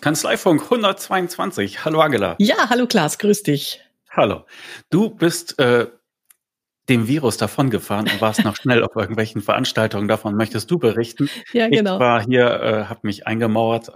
Kanzleifunk 122. Hallo Angela. Ja, hallo Klaas, grüß dich. Hallo. Du bist äh, dem Virus davongefahren und warst noch schnell auf irgendwelchen Veranstaltungen. Davon möchtest du berichten. Ja, genau. Ich war hier, äh, habe mich eingemauert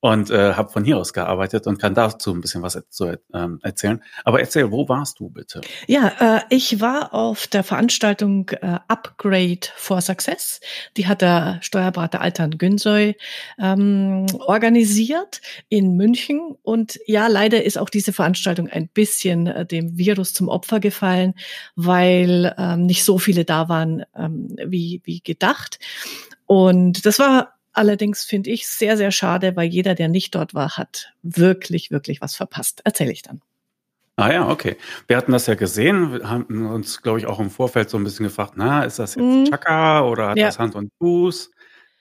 und äh, habe von hier aus gearbeitet und kann dazu ein bisschen was zu, ähm, erzählen. Aber erzähl, wo warst du bitte? Ja, äh, ich war auf der Veranstaltung äh, Upgrade for Success. Die hat der Steuerberater Altan Günsoy ähm, organisiert in München. Und ja, leider ist auch diese Veranstaltung ein bisschen äh, dem Virus zum Opfer gefallen, weil ähm, nicht so viele da waren ähm, wie, wie gedacht. Und das war Allerdings finde ich sehr, sehr schade, weil jeder, der nicht dort war, hat wirklich, wirklich was verpasst. Erzähle ich dann. Ah ja, okay. Wir hatten das ja gesehen, wir haben uns, glaube ich, auch im Vorfeld so ein bisschen gefragt, na, ist das jetzt mhm. Chaka oder hat ja. das Hand und Fuß?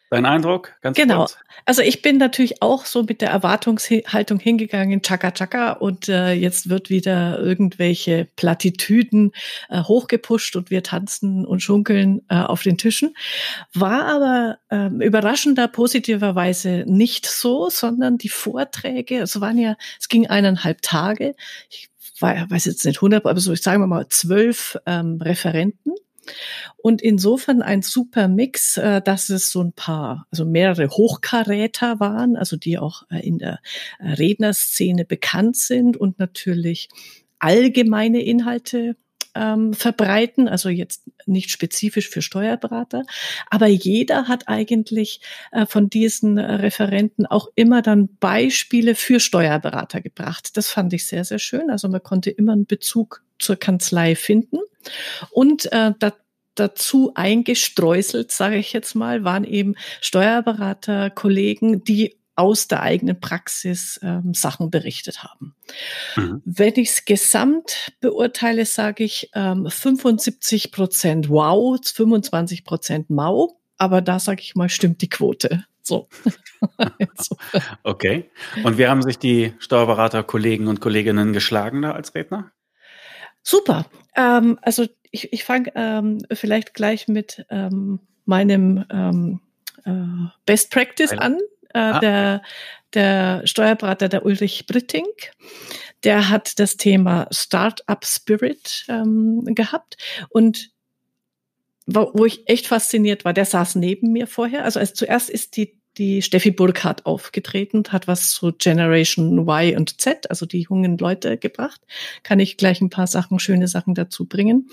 Dein Eindruck? Ganz genau. Kurz. Also ich bin natürlich auch so mit der Erwartungshaltung hingegangen, Chaka Chaka, und äh, jetzt wird wieder irgendwelche Plattitüden äh, hochgepusht und wir tanzen und schunkeln äh, auf den Tischen. War aber äh, überraschender positiverweise nicht so, sondern die Vorträge, es waren ja, es ging eineinhalb Tage. Ich weiß jetzt nicht 100, aber so, ich sage mal zwölf ähm, Referenten und insofern ein super Mix, äh, dass es so ein paar, also mehrere Hochkaräter waren, also die auch äh, in der äh, Rednerszene bekannt sind und natürlich allgemeine Inhalte ähm, verbreiten, also jetzt nicht spezifisch für Steuerberater, aber jeder hat eigentlich äh, von diesen Referenten auch immer dann Beispiele für Steuerberater gebracht. Das fand ich sehr, sehr schön. Also man konnte immer einen Bezug zur Kanzlei finden. Und äh, da, dazu eingestreuselt, sage ich jetzt mal, waren eben Steuerberater, Kollegen, die aus der eigenen Praxis ähm, Sachen berichtet haben. Mhm. Wenn ich es gesamt beurteile, sage ich ähm, 75 Prozent Wow, 25 Prozent Mau, aber da sage ich mal, stimmt die Quote. So. okay. Und wie haben sich die Steuerberater, Kollegen und Kolleginnen geschlagen da als Redner? Super. Ähm, also ich, ich fange ähm, vielleicht gleich mit ähm, meinem ähm, äh, Best Practice an. Äh, ah, der, der Steuerberater, der Ulrich Britting, der hat das Thema Startup Spirit ähm, gehabt und wo, wo ich echt fasziniert war, der saß neben mir vorher. Also als zuerst ist die die Steffi Burkhardt aufgetreten, hat was zu Generation Y und Z, also die jungen Leute gebracht. Kann ich gleich ein paar Sachen, schöne Sachen dazu bringen.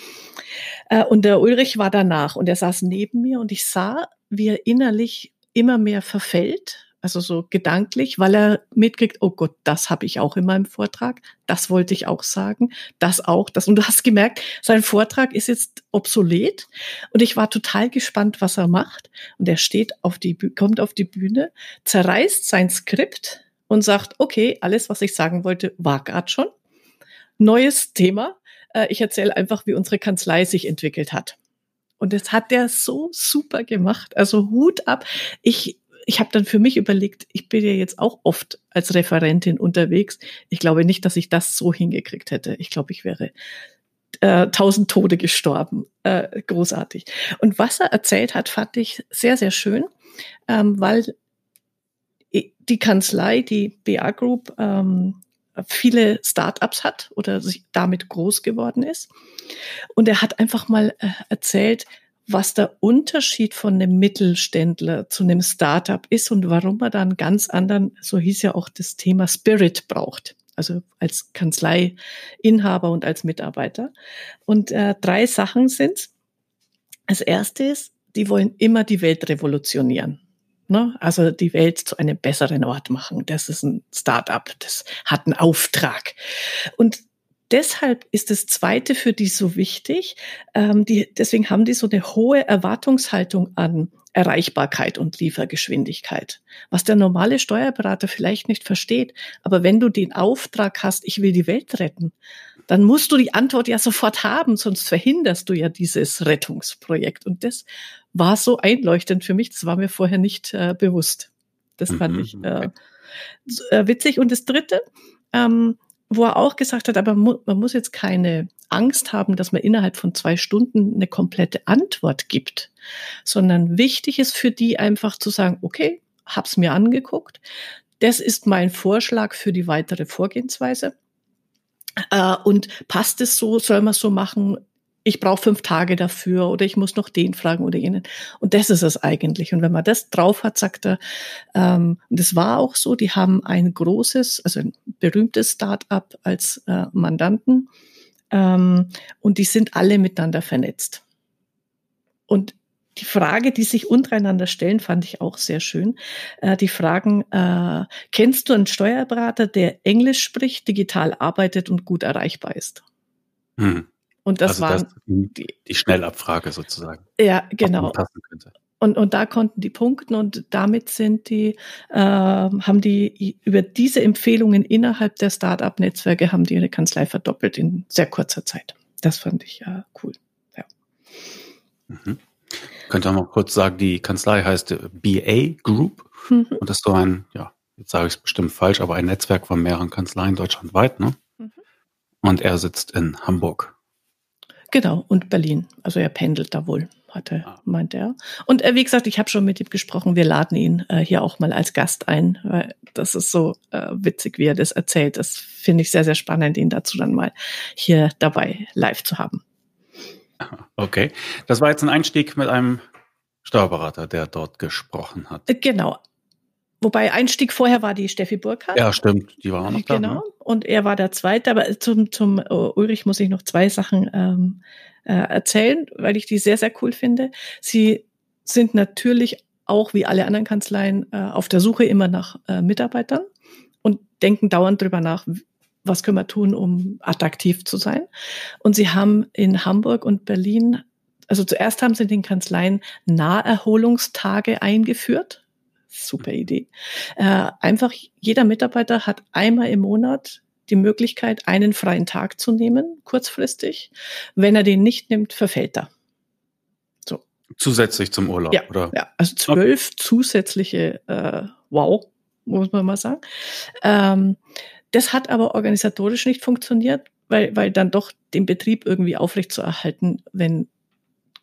Äh, und der Ulrich war danach und er saß neben mir und ich sah, wie er innerlich immer mehr verfällt also so gedanklich, weil er mitkriegt, oh Gott, das habe ich auch in meinem Vortrag, das wollte ich auch sagen, das auch, das. Und du hast gemerkt, sein Vortrag ist jetzt obsolet und ich war total gespannt, was er macht. Und er steht auf die, kommt auf die Bühne, zerreißt sein Skript und sagt, okay, alles, was ich sagen wollte, war gerade schon. Neues Thema. Äh, ich erzähle einfach, wie unsere Kanzlei sich entwickelt hat. Und das hat der so super gemacht. Also Hut ab. Ich ich habe dann für mich überlegt, ich bin ja jetzt auch oft als Referentin unterwegs. Ich glaube nicht, dass ich das so hingekriegt hätte. Ich glaube, ich wäre äh, tausend Tode gestorben. Äh, großartig. Und was er erzählt hat, fand ich sehr, sehr schön, ähm, weil die Kanzlei, die BA Group, ähm, viele Startups hat oder sich damit groß geworden ist. Und er hat einfach mal äh, erzählt, was der Unterschied von einem Mittelständler zu einem Startup ist und warum man dann ganz anderen, so hieß ja auch das Thema Spirit braucht. Also als Kanzleiinhaber und als Mitarbeiter. Und äh, drei Sachen sind. Erste ist, die wollen immer die Welt revolutionieren. Ne? Also die Welt zu einem besseren Ort machen. Das ist ein Startup, das hat einen Auftrag. Und deshalb ist das Zweite für die so wichtig. Ähm, die, deswegen haben die so eine hohe Erwartungshaltung an Erreichbarkeit und Liefergeschwindigkeit. Was der normale Steuerberater vielleicht nicht versteht. Aber wenn du den Auftrag hast, ich will die Welt retten, dann musst du die Antwort ja sofort haben, sonst verhinderst du ja dieses Rettungsprojekt. Und das war so einleuchtend für mich. Das war mir vorher nicht äh, bewusst. Das fand mhm. ich äh, äh, witzig. Und das Dritte, ähm, wo er auch gesagt hat, aber mu man muss jetzt keine Angst haben, dass man innerhalb von zwei Stunden eine komplette Antwort gibt, sondern wichtig ist für die einfach zu sagen, okay, hab's mir angeguckt. Das ist mein Vorschlag für die weitere Vorgehensweise. Äh, und passt es so, soll man so machen? Ich brauche fünf Tage dafür oder ich muss noch den fragen oder jenen. Und das ist es eigentlich. Und wenn man das drauf hat, sagt er, ähm, und das war auch so, die haben ein großes, also ein berühmtes Start-up als äh, Mandanten ähm, und die sind alle miteinander vernetzt. Und die Frage, die sich untereinander stellen, fand ich auch sehr schön. Äh, die fragen, äh, kennst du einen Steuerberater, der Englisch spricht, digital arbeitet und gut erreichbar ist? Hm. Und das also waren das die, die Schnellabfrage sozusagen. Ja, genau. Und, und da konnten die punkten und damit sind die, äh, haben die über diese Empfehlungen innerhalb der Start-up-Netzwerke haben die ihre Kanzlei verdoppelt in sehr kurzer Zeit. Das fand ich ja cool. Ja. Mhm. Könnte man mal kurz sagen, die Kanzlei heißt äh, BA Group mhm. und das ist so ein, ja, jetzt sage ich es bestimmt falsch, aber ein Netzwerk von mehreren Kanzleien deutschlandweit, ne? Mhm. Und er sitzt in Hamburg. Genau, und Berlin. Also er pendelt da wohl, hatte, ah. meint er. Und äh, wie gesagt, ich habe schon mit ihm gesprochen, wir laden ihn äh, hier auch mal als Gast ein, weil das ist so äh, witzig, wie er das erzählt. Das finde ich sehr, sehr spannend, ihn dazu dann mal hier dabei live zu haben. Okay. Das war jetzt ein Einstieg mit einem Steuerberater, der dort gesprochen hat. Äh, genau. Wobei Einstieg vorher war die Steffi Burkhardt. Ja, stimmt, die war auch noch da. Genau. Ne? Und er war der Zweite. Aber zum, zum uh, Ulrich muss ich noch zwei Sachen ähm, äh, erzählen, weil ich die sehr, sehr cool finde. Sie sind natürlich auch wie alle anderen Kanzleien äh, auf der Suche immer nach äh, Mitarbeitern und denken dauernd drüber nach, was können wir tun, um attraktiv zu sein. Und sie haben in Hamburg und Berlin, also zuerst haben sie in den Kanzleien Naherholungstage eingeführt. Super Idee. Äh, einfach jeder Mitarbeiter hat einmal im Monat die Möglichkeit, einen freien Tag zu nehmen, kurzfristig. Wenn er den nicht nimmt, verfällt er. So. Zusätzlich zum Urlaub, ja, oder? Ja, also zwölf okay. zusätzliche, äh, wow, muss man mal sagen. Ähm, das hat aber organisatorisch nicht funktioniert, weil, weil dann doch den Betrieb irgendwie aufrechtzuerhalten, wenn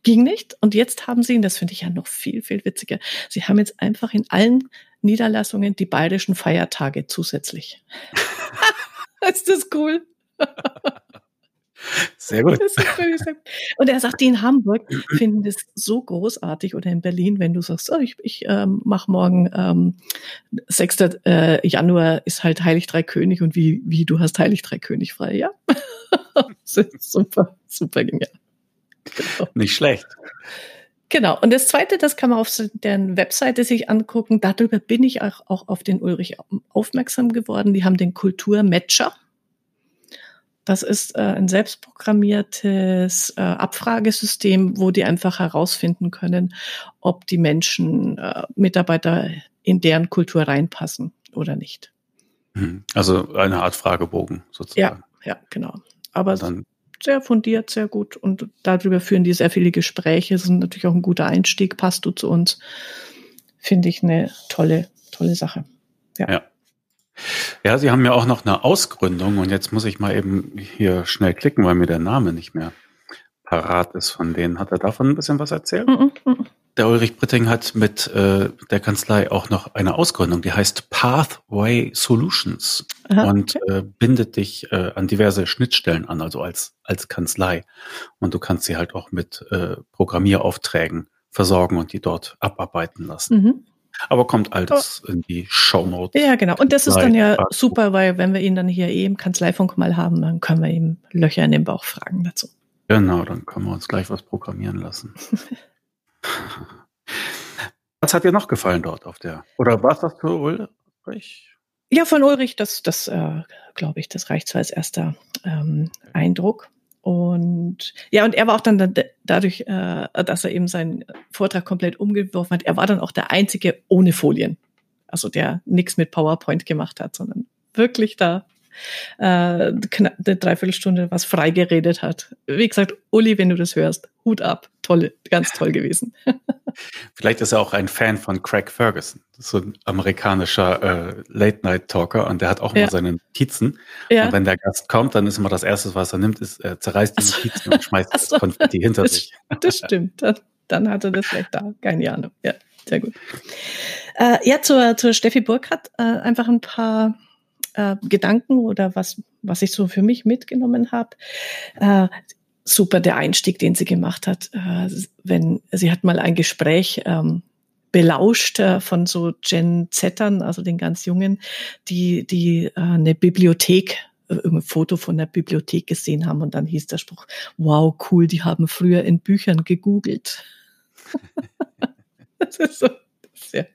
ging nicht. Und jetzt haben sie, und das finde ich ja noch viel, viel witziger, sie haben jetzt einfach in allen Niederlassungen die bayerischen Feiertage zusätzlich. ist das cool? Sehr gut. Und er sagt, die in Hamburg finden das so großartig oder in Berlin, wenn du sagst, oh, ich, ich ähm, mache morgen ähm, 6. Äh, Januar ist halt Heilig Drei König und wie, wie du hast Heilig Drei König frei, ja? super, super genial. Genau. Nicht schlecht. Genau. Und das Zweite, das kann man auf deren Webseite sich angucken. Darüber bin ich auch, auch auf den Ulrich aufmerksam geworden. Die haben den Kulturmatcher. Das ist äh, ein selbstprogrammiertes äh, Abfragesystem, wo die einfach herausfinden können, ob die Menschen, äh, Mitarbeiter in deren Kultur reinpassen oder nicht. Mhm. Also eine Art Fragebogen sozusagen. Ja, ja, genau. Aber dann sehr fundiert, sehr gut und darüber führen die sehr viele Gespräche. Das ist natürlich auch ein guter Einstieg. Passt du zu uns? Finde ich eine tolle, tolle Sache. Ja. ja. Ja, Sie haben ja auch noch eine Ausgründung und jetzt muss ich mal eben hier schnell klicken, weil mir der Name nicht mehr parat ist von denen. Hat er davon ein bisschen was erzählt? Mm -mm. Der Ulrich Britting hat mit äh, der Kanzlei auch noch eine Ausgründung, die heißt Pathway Solutions Aha, und äh, bindet dich äh, an diverse Schnittstellen an, also als, als Kanzlei. Und du kannst sie halt auch mit äh, Programmieraufträgen versorgen und die dort abarbeiten lassen. Mhm. Aber kommt alles oh. in die Show Notes. Ja, genau. Und das ist dann ja super, weil wenn wir ihn dann hier eh im Kanzleifunk mal haben, dann können wir ihm Löcher in den Bauch fragen dazu. Genau, dann können wir uns gleich was programmieren lassen. was hat dir noch gefallen dort auf der? Oder war es das für Ulrich? Ja, von Ulrich, das, das äh, glaube ich, das reicht so als erster ähm, Eindruck. Und ja, und er war auch dann, dann dadurch, äh, dass er eben seinen Vortrag komplett umgeworfen hat, er war dann auch der Einzige ohne Folien. Also der nichts mit PowerPoint gemacht hat, sondern wirklich da äh, eine Dreiviertelstunde was freigeredet hat. Wie gesagt, Uli, wenn du das hörst, Hut ab. Tolle, ganz toll gewesen. Vielleicht ist er auch ein Fan von Craig Ferguson. so ein amerikanischer äh, Late-Night-Talker und der hat auch immer ja. seine Notizen. Ja. Und wenn der Gast kommt, dann ist immer das Erste, was er nimmt, ist, er zerreißt die Notizen und schmeißt das Konfetti hinter das, sich. Das stimmt. Dann, dann hat er das vielleicht da. Keine Ahnung. Ja, sehr gut. Äh, ja, zur, zur Steffi Burkhardt äh, einfach ein paar äh, Gedanken oder was, was ich so für mich mitgenommen habe. Super der Einstieg, den sie gemacht hat. Äh, wenn sie hat mal ein Gespräch ähm, belauscht äh, von so Gen Zettern, also den ganz Jungen, die die äh, eine Bibliothek äh, ein Foto von der Bibliothek gesehen haben und dann hieß der Spruch, wow, cool, die haben früher in Büchern gegoogelt. das ist so sehr.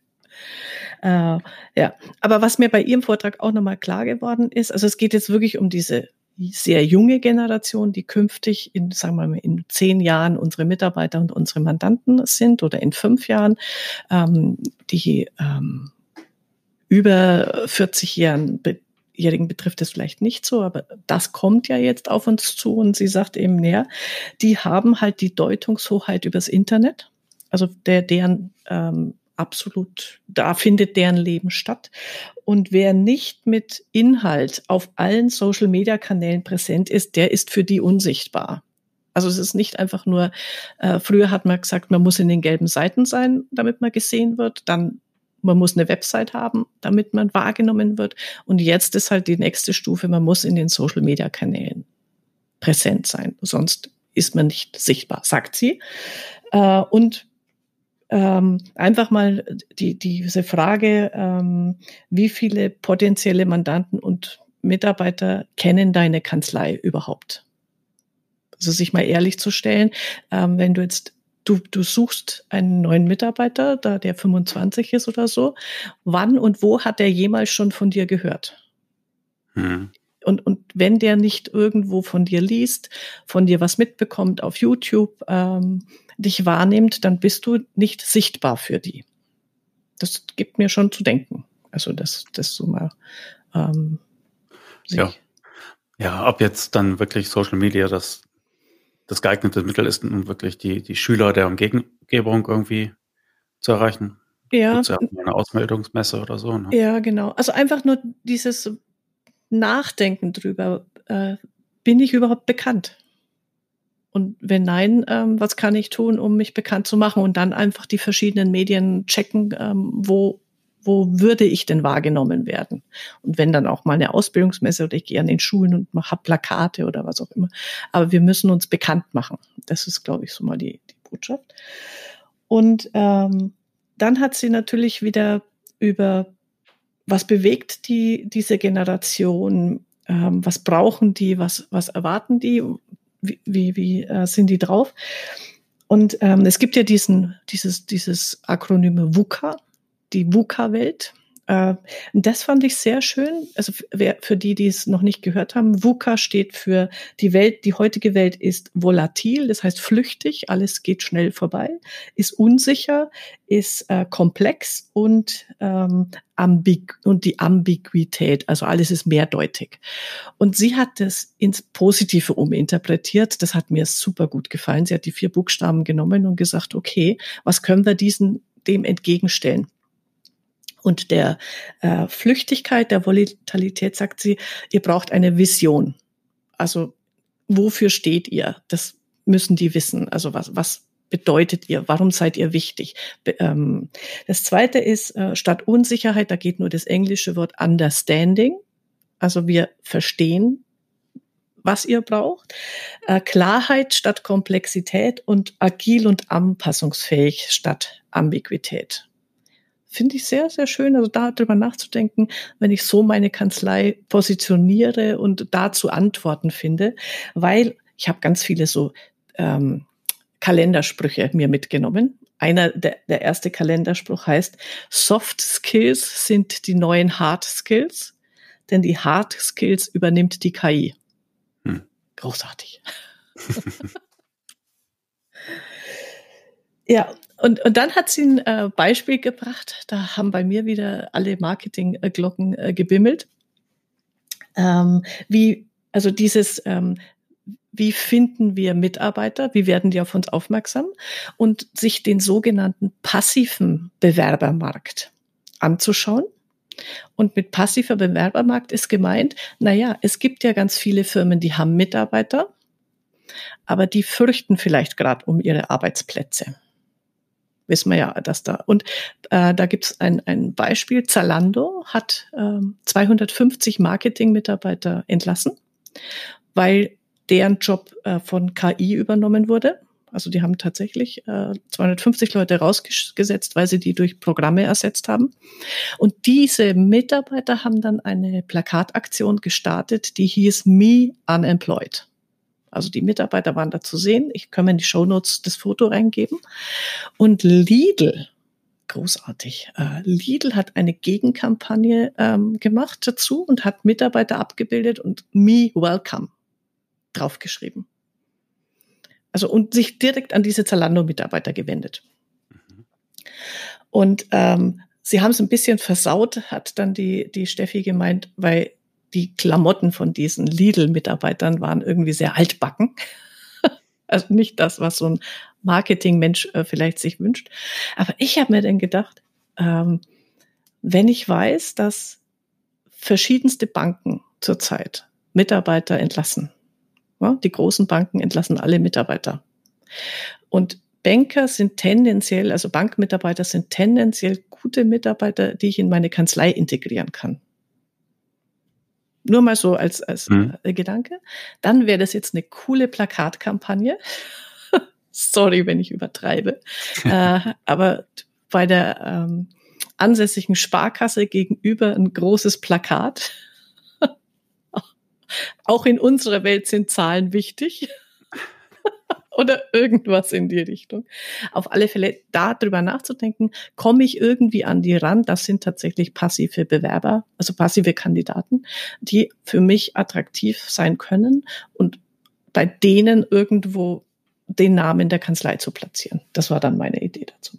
Äh, ja, aber was mir bei Ihrem Vortrag auch nochmal klar geworden ist, also es geht jetzt wirklich um diese sehr junge Generation, die künftig in, sagen wir mal, in zehn Jahren unsere Mitarbeiter und unsere Mandanten sind oder in fünf Jahren, ähm, die ähm, über 40 Jahren Jährigen betrifft es vielleicht nicht so, aber das kommt ja jetzt auf uns zu und sie sagt eben näher, die haben halt die Deutungshoheit übers Internet, also der, deren ähm, absolut, da findet deren Leben statt. Und wer nicht mit Inhalt auf allen Social-Media-Kanälen präsent ist, der ist für die unsichtbar. Also es ist nicht einfach nur, äh, früher hat man gesagt, man muss in den gelben Seiten sein, damit man gesehen wird. Dann man muss eine Website haben, damit man wahrgenommen wird. Und jetzt ist halt die nächste Stufe, man muss in den Social-Media-Kanälen präsent sein. Sonst ist man nicht sichtbar, sagt sie. Äh, und ähm, einfach mal die, diese Frage, ähm, wie viele potenzielle Mandanten und Mitarbeiter kennen deine Kanzlei überhaupt? Also sich mal ehrlich zu stellen, ähm, wenn du jetzt du, du suchst einen neuen Mitarbeiter, da der 25 ist oder so, wann und wo hat der jemals schon von dir gehört? Hm. Und, und wenn der nicht irgendwo von dir liest, von dir was mitbekommt auf YouTube, ähm, dich wahrnimmt, dann bist du nicht sichtbar für die. Das gibt mir schon zu denken. Also das, das so mal. Ähm, ja. ja, ob jetzt dann wirklich Social Media das, das geeignete Mittel ist, um wirklich die, die Schüler der Umgebung irgendwie zu erreichen. Ja. Ja eine Ausmeldungsmesse oder so. Ne? Ja, genau. Also einfach nur dieses Nachdenken drüber. Äh, bin ich überhaupt bekannt? Und wenn nein, ähm, was kann ich tun, um mich bekannt zu machen? Und dann einfach die verschiedenen Medien checken, ähm, wo, wo würde ich denn wahrgenommen werden? Und wenn dann auch mal eine Ausbildungsmesse oder ich gehe an den Schulen und mache Plakate oder was auch immer. Aber wir müssen uns bekannt machen. Das ist, glaube ich, so mal die, die Botschaft. Und ähm, dann hat sie natürlich wieder über was bewegt die, diese Generation, ähm, was brauchen die, was, was erwarten die, wie, wie, wie äh, sind die drauf? Und ähm, es gibt ja diesen, dieses, dieses Akronym VUCA, die VUCA-Welt. Äh, das fand ich sehr schön. Also für die, die es noch nicht gehört haben, VUCA steht für die Welt, die heutige Welt ist volatil, das heißt flüchtig, alles geht schnell vorbei, ist unsicher, ist äh, komplex und ähm, ambig und die Ambiguität, also alles ist mehrdeutig. Und sie hat das ins Positive uminterpretiert. Das hat mir super gut gefallen. Sie hat die vier Buchstaben genommen und gesagt, okay, was können wir diesen dem entgegenstellen? Und der äh, Flüchtigkeit, der Volatilität sagt sie, ihr braucht eine Vision. Also wofür steht ihr? Das müssen die wissen. Also was, was bedeutet ihr? Warum seid ihr wichtig? Ähm, das zweite ist, äh, statt Unsicherheit, da geht nur das englische Wort Understanding. Also wir verstehen, was ihr braucht. Äh, Klarheit statt Komplexität und agil und anpassungsfähig statt Ambiguität finde ich sehr, sehr schön, also darüber nachzudenken, wenn ich so meine Kanzlei positioniere und dazu Antworten finde, weil ich habe ganz viele so ähm, Kalendersprüche mir mitgenommen. Einer, der, der erste Kalenderspruch heißt, Soft Skills sind die neuen Hard Skills, denn die Hard Skills übernimmt die KI. Hm. Großartig. ja, und, und dann hat sie ein äh, Beispiel gebracht, da haben bei mir wieder alle Marketingglocken äh, gebimmelt. Ähm, wie, also dieses, ähm, wie finden wir Mitarbeiter, wie werden die auf uns aufmerksam und sich den sogenannten passiven Bewerbermarkt anzuschauen. Und mit passiver Bewerbermarkt ist gemeint, naja, es gibt ja ganz viele Firmen, die haben Mitarbeiter, aber die fürchten vielleicht gerade um ihre Arbeitsplätze. Wissen wir ja, dass da. Und äh, da gibt's ein, ein Beispiel. Zalando hat äh, 250 Marketing-Mitarbeiter entlassen, weil deren Job äh, von KI übernommen wurde. Also die haben tatsächlich äh, 250 Leute rausgesetzt, weil sie die durch Programme ersetzt haben. Und diese Mitarbeiter haben dann eine Plakataktion gestartet, die hieß Me Unemployed. Also die Mitarbeiter waren da zu sehen. Ich kann mir in die Shownotes das Foto reingeben. Und Lidl, großartig, äh, Lidl hat eine Gegenkampagne ähm, gemacht dazu und hat Mitarbeiter abgebildet und Me Welcome draufgeschrieben. Also und sich direkt an diese Zalando-Mitarbeiter gewendet. Mhm. Und ähm, sie haben es ein bisschen versaut, hat dann die, die Steffi gemeint, weil die Klamotten von diesen Lidl-Mitarbeitern waren irgendwie sehr altbacken. also nicht das, was so ein Marketingmensch äh, vielleicht sich wünscht. Aber ich habe mir dann gedacht, ähm, wenn ich weiß, dass verschiedenste Banken zurzeit Mitarbeiter entlassen, ja, die großen Banken entlassen alle Mitarbeiter. Und Banker sind tendenziell, also Bankmitarbeiter sind tendenziell gute Mitarbeiter, die ich in meine Kanzlei integrieren kann. Nur mal so als, als mhm. Gedanke. Dann wäre das jetzt eine coole Plakatkampagne. Sorry, wenn ich übertreibe. äh, aber bei der ähm, ansässigen Sparkasse gegenüber ein großes Plakat auch in unserer Welt sind Zahlen wichtig. Oder irgendwas in die Richtung. Auf alle Fälle darüber nachzudenken, komme ich irgendwie an die ran? Das sind tatsächlich passive Bewerber, also passive Kandidaten, die für mich attraktiv sein können und bei denen irgendwo den Namen der Kanzlei zu platzieren. Das war dann meine Idee dazu.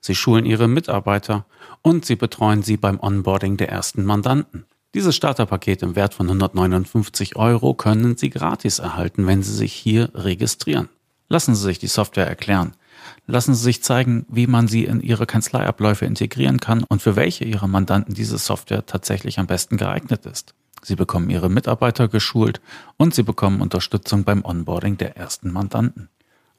Sie schulen ihre Mitarbeiter und sie betreuen sie beim Onboarding der ersten Mandanten. Dieses Starterpaket im Wert von 159 Euro können Sie gratis erhalten, wenn Sie sich hier registrieren. Lassen Sie sich die Software erklären. Lassen Sie sich zeigen, wie man sie in Ihre Kanzleiabläufe integrieren kann und für welche Ihrer Mandanten diese Software tatsächlich am besten geeignet ist. Sie bekommen Ihre Mitarbeiter geschult und Sie bekommen Unterstützung beim Onboarding der ersten Mandanten.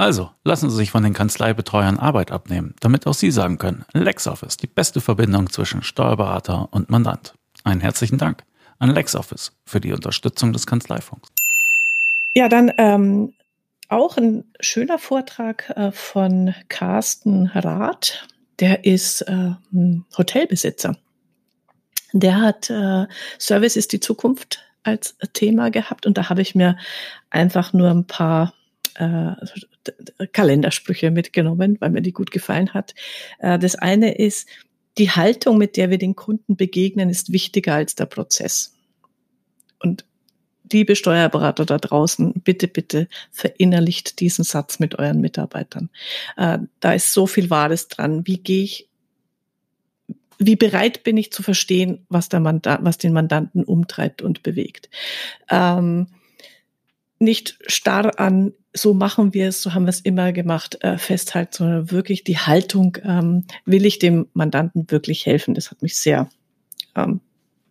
Also, lassen Sie sich von den Kanzleibetreuern Arbeit abnehmen, damit auch Sie sagen können, LexOffice, die beste Verbindung zwischen Steuerberater und Mandant. Einen herzlichen Dank an LexOffice für die Unterstützung des Kanzleifunks. Ja, dann ähm, auch ein schöner Vortrag äh, von Carsten Rath. Der ist äh, Hotelbesitzer. Der hat äh, Service ist die Zukunft als Thema gehabt und da habe ich mir einfach nur ein paar äh, Kalendersprüche mitgenommen, weil mir die gut gefallen hat. Äh, das eine ist, die Haltung, mit der wir den Kunden begegnen, ist wichtiger als der Prozess. Und liebe Steuerberater da draußen, bitte, bitte verinnerlicht diesen Satz mit euren Mitarbeitern. Äh, da ist so viel Wahres dran. Wie gehe ich, wie bereit bin ich zu verstehen, was, der Mandant, was den Mandanten umtreibt und bewegt? Ähm, nicht starr an, so machen wir es, so haben wir es immer gemacht, äh, festhalten, sondern wirklich die Haltung, ähm, will ich dem Mandanten wirklich helfen? Das hat mich sehr ähm,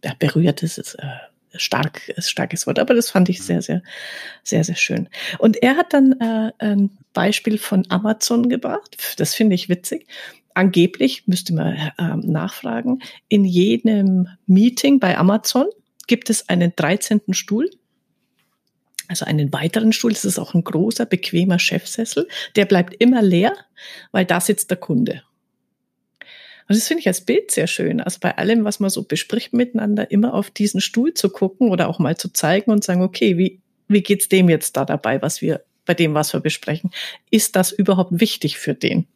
ja, berührt. Das ist äh, stark, starkes Wort, aber das fand ich sehr, sehr, sehr, sehr schön. Und er hat dann äh, ein Beispiel von Amazon gebracht. Das finde ich witzig. Angeblich, müsste man äh, nachfragen, in jedem Meeting bei Amazon gibt es einen 13. Stuhl. Also einen weiteren Stuhl, das ist auch ein großer, bequemer Chefsessel. Der bleibt immer leer, weil da sitzt der Kunde. Und das finde ich als Bild sehr schön. Also bei allem, was man so bespricht miteinander, immer auf diesen Stuhl zu gucken oder auch mal zu zeigen und sagen, okay, wie, wie geht's dem jetzt da dabei, was wir, bei dem, was wir besprechen? Ist das überhaupt wichtig für den?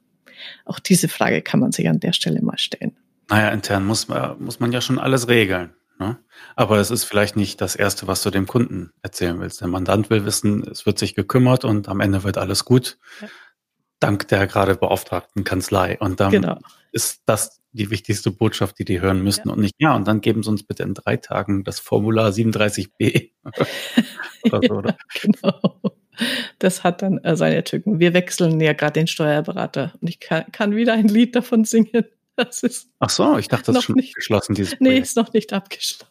Auch diese Frage kann man sich an der Stelle mal stellen. Naja, intern muss man, muss man ja schon alles regeln. Ne? Aber es ist vielleicht nicht das Erste, was du dem Kunden erzählen willst. Der Mandant will wissen, es wird sich gekümmert und am Ende wird alles gut. Ja. Dank der gerade beauftragten Kanzlei. Und dann genau ist das die wichtigste Botschaft, die die hören müssten ja. und nicht, ja, und dann geben sie uns bitte in drei Tagen das Formular 37b. oder so, oder? genau. Das hat dann äh, seine Tücken. Wir wechseln ja gerade den Steuerberater und ich kann, kann wieder ein Lied davon singen. Das ist Ach so, ich dachte, das ist schon nicht, abgeschlossen, dieses Projekt. Nee, ist noch nicht abgeschlossen.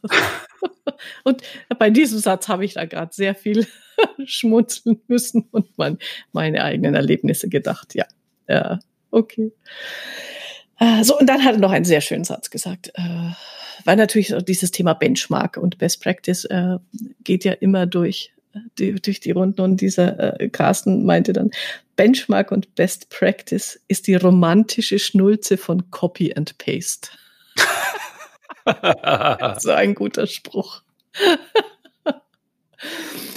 und bei diesem Satz habe ich da gerade sehr viel schmunzeln müssen und mein, meine eigenen Erlebnisse gedacht. Ja, ja okay. Äh, so, und dann hat er noch einen sehr schönen Satz gesagt. Äh, weil natürlich dieses Thema Benchmark und Best Practice äh, geht ja immer durch die, durch die Runden und dieser äh, Carsten meinte dann, Benchmark und Best Practice ist die romantische Schnulze von Copy and Paste. so ein guter Spruch.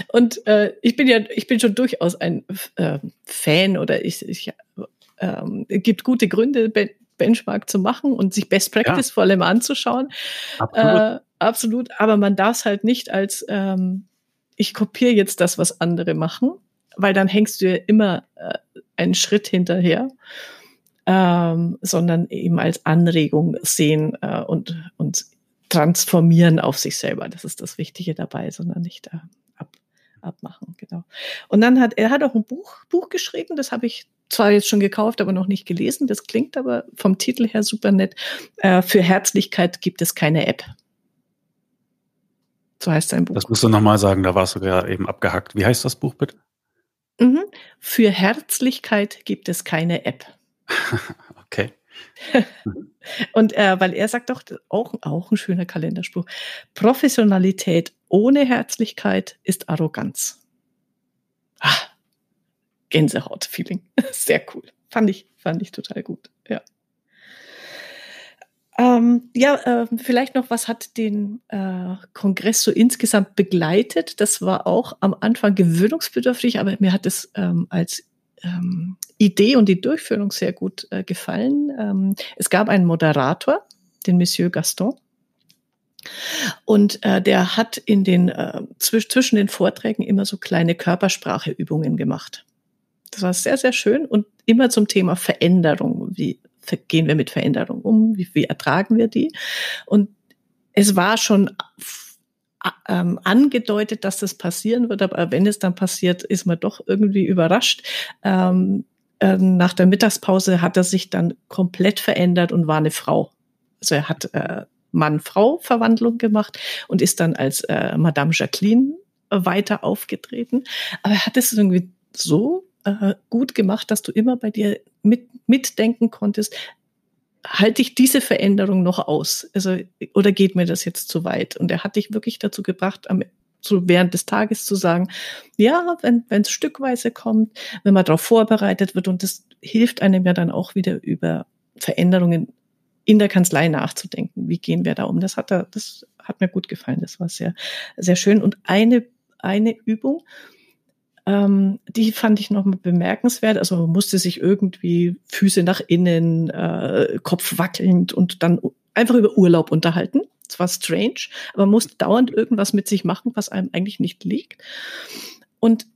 und äh, ich bin ja, ich bin schon durchaus ein äh, Fan oder ich, ich ähm, gibt gute Gründe, Benchmark zu machen und sich Best Practice ja. vor allem anzuschauen. Absolut. Äh, absolut. Aber man darf es halt nicht als, ähm, ich kopiere jetzt das, was andere machen, weil dann hängst du ja immer äh, einen Schritt hinterher, ähm, sondern eben als Anregung sehen äh, und, und transformieren auf sich selber. Das ist das Wichtige dabei, sondern nicht äh, ab, abmachen. Genau. Und dann hat er hat auch ein Buch, Buch geschrieben, das habe ich zwar jetzt schon gekauft, aber noch nicht gelesen. Das klingt aber vom Titel her super nett. Äh, für Herzlichkeit gibt es keine App. So heißt sein Buch. Das musst du nochmal sagen, da warst du ja eben abgehackt. Wie heißt das Buch bitte? Mhm. Für Herzlichkeit gibt es keine App. okay. Und äh, weil er sagt doch, auch, auch ein schöner Kalenderspruch, Professionalität ohne Herzlichkeit ist Arroganz. Ah, Gänsehaut-Feeling. Sehr cool. Fand ich, fand ich total gut. Ja. Ähm, ja, äh, vielleicht noch, was hat den äh, Kongress so insgesamt begleitet? Das war auch am Anfang gewöhnungsbedürftig, aber mir hat es ähm, als ähm, Idee und die Durchführung sehr gut äh, gefallen. Ähm, es gab einen Moderator, den Monsieur Gaston. Und äh, der hat in den äh, zwisch zwischen den Vorträgen immer so kleine Körperspracheübungen gemacht. Das war sehr, sehr schön und immer zum Thema Veränderung. Wie gehen wir mit Veränderung um? Wie, wie ertragen wir die? Und es war schon ähm, angedeutet, dass das passieren wird, aber wenn es dann passiert, ist man doch irgendwie überrascht. Ähm, äh, nach der Mittagspause hat er sich dann komplett verändert und war eine Frau. Also er hat äh, Mann-Frau-Verwandlung gemacht und ist dann als äh, Madame Jacqueline weiter aufgetreten. Aber er hat es irgendwie so äh, gut gemacht, dass du immer bei dir mit, mitdenken konntest, halte ich diese Veränderung noch aus? Also, oder geht mir das jetzt zu weit? Und er hat dich wirklich dazu gebracht, am, so während des Tages zu sagen, ja, wenn es stückweise kommt, wenn man darauf vorbereitet wird und das hilft einem ja dann auch wieder über Veränderungen in der Kanzlei nachzudenken. Wie gehen wir da um? Das hat er, das hat mir gut gefallen. Das war sehr, sehr schön. Und eine, eine Übung, ähm, die fand ich nochmal bemerkenswert. Also man musste sich irgendwie Füße nach innen, äh, Kopf wackelnd und dann einfach über Urlaub unterhalten. Es war strange, aber man musste dauernd irgendwas mit sich machen, was einem eigentlich nicht liegt. Und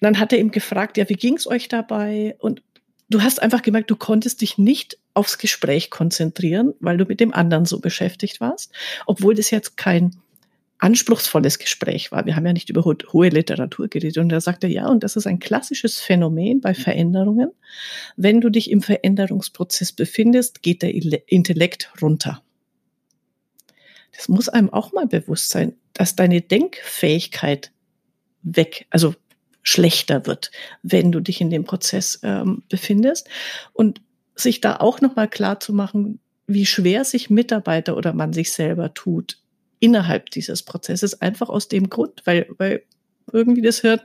dann hat er ihm gefragt, ja, wie ging's euch dabei? Und du hast einfach gemerkt, du konntest dich nicht aufs Gespräch konzentrieren, weil du mit dem anderen so beschäftigt warst, obwohl das jetzt kein anspruchsvolles Gespräch war. Wir haben ja nicht über hohe Literatur geredet. Und er sagte, ja, und das ist ein klassisches Phänomen bei Veränderungen. Wenn du dich im Veränderungsprozess befindest, geht der Intellekt runter. Das muss einem auch mal bewusst sein, dass deine Denkfähigkeit weg, also schlechter wird, wenn du dich in dem Prozess ähm, befindest. Und sich da auch nochmal klar zu machen, wie schwer sich Mitarbeiter oder man sich selber tut, innerhalb dieses Prozesses, einfach aus dem Grund, weil, weil irgendwie das Hirn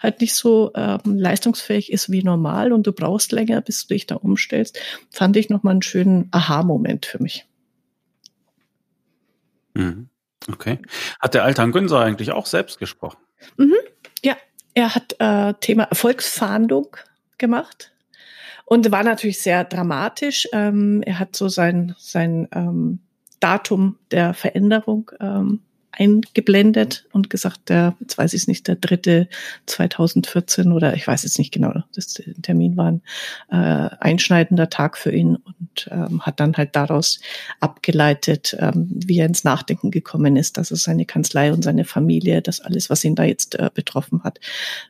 halt nicht so ähm, leistungsfähig ist wie normal und du brauchst länger, bis du dich da umstellst, fand ich nochmal einen schönen Aha-Moment für mich. Mhm. Okay. Hat der Altan Günser eigentlich auch selbst gesprochen? Mhm. Ja, er hat äh, Thema Erfolgsfahndung gemacht und war natürlich sehr dramatisch. Ähm, er hat so sein, sein ähm, Datum der Veränderung ähm, eingeblendet und gesagt, der, jetzt weiß ich es nicht, der dritte 2014 oder ich weiß jetzt nicht genau, das Termin war ein äh, einschneidender Tag für ihn und ähm, hat dann halt daraus abgeleitet, ähm, wie er ins Nachdenken gekommen ist, dass es seine Kanzlei und seine Familie, das alles, was ihn da jetzt äh, betroffen hat,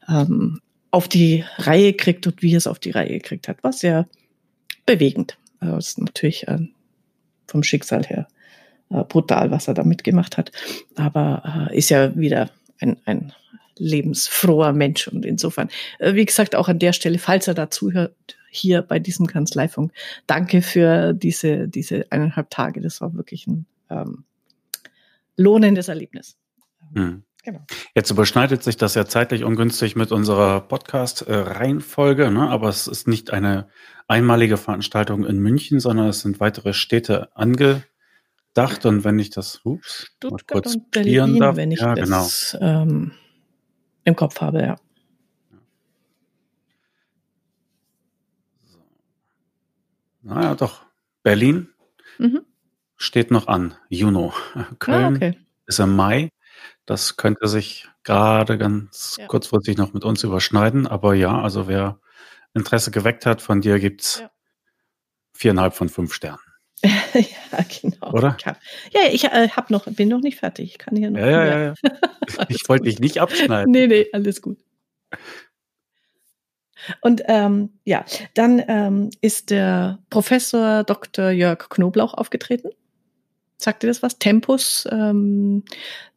ähm, auf die Reihe kriegt und wie er es auf die Reihe gekriegt hat, war sehr bewegend. Also ist natürlich äh, vom Schicksal her äh, brutal, was er da mitgemacht hat. Aber äh, ist ja wieder ein, ein lebensfroher Mensch und insofern, äh, wie gesagt, auch an der Stelle, falls er dazu hört, hier bei diesem Kanzleifunk, danke für diese, diese eineinhalb Tage. Das war wirklich ein ähm, lohnendes Erlebnis. Hm. Genau. Jetzt überschneidet sich das ja zeitlich ungünstig mit unserer Podcast-Reihenfolge, ne? aber es ist nicht eine einmalige Veranstaltung in München, sondern es sind weitere Städte ange gedacht und wenn ich das ups, Stuttgart und Berlin, darf. wenn ich ja, das genau. ähm, im Kopf habe, ja. Naja, doch. Berlin mhm. steht noch an. Juno. Köln ah, okay. ist im Mai. Das könnte sich gerade ganz ja. kurzfristig noch mit uns überschneiden. Aber ja, also wer Interesse geweckt hat, von dir gibt's ja. viereinhalb von fünf Sternen. ja, genau. Oder? Ich hab, ja, ich äh, hab noch, bin noch nicht fertig. Ich kann hier noch. Ja, ja, ja, ich wollte dich nicht abschneiden. Nee, nee, alles gut. Und ähm, ja, dann ähm, ist der Professor Dr. Jörg Knoblauch aufgetreten. Sagt dir das was? Tempus, ähm,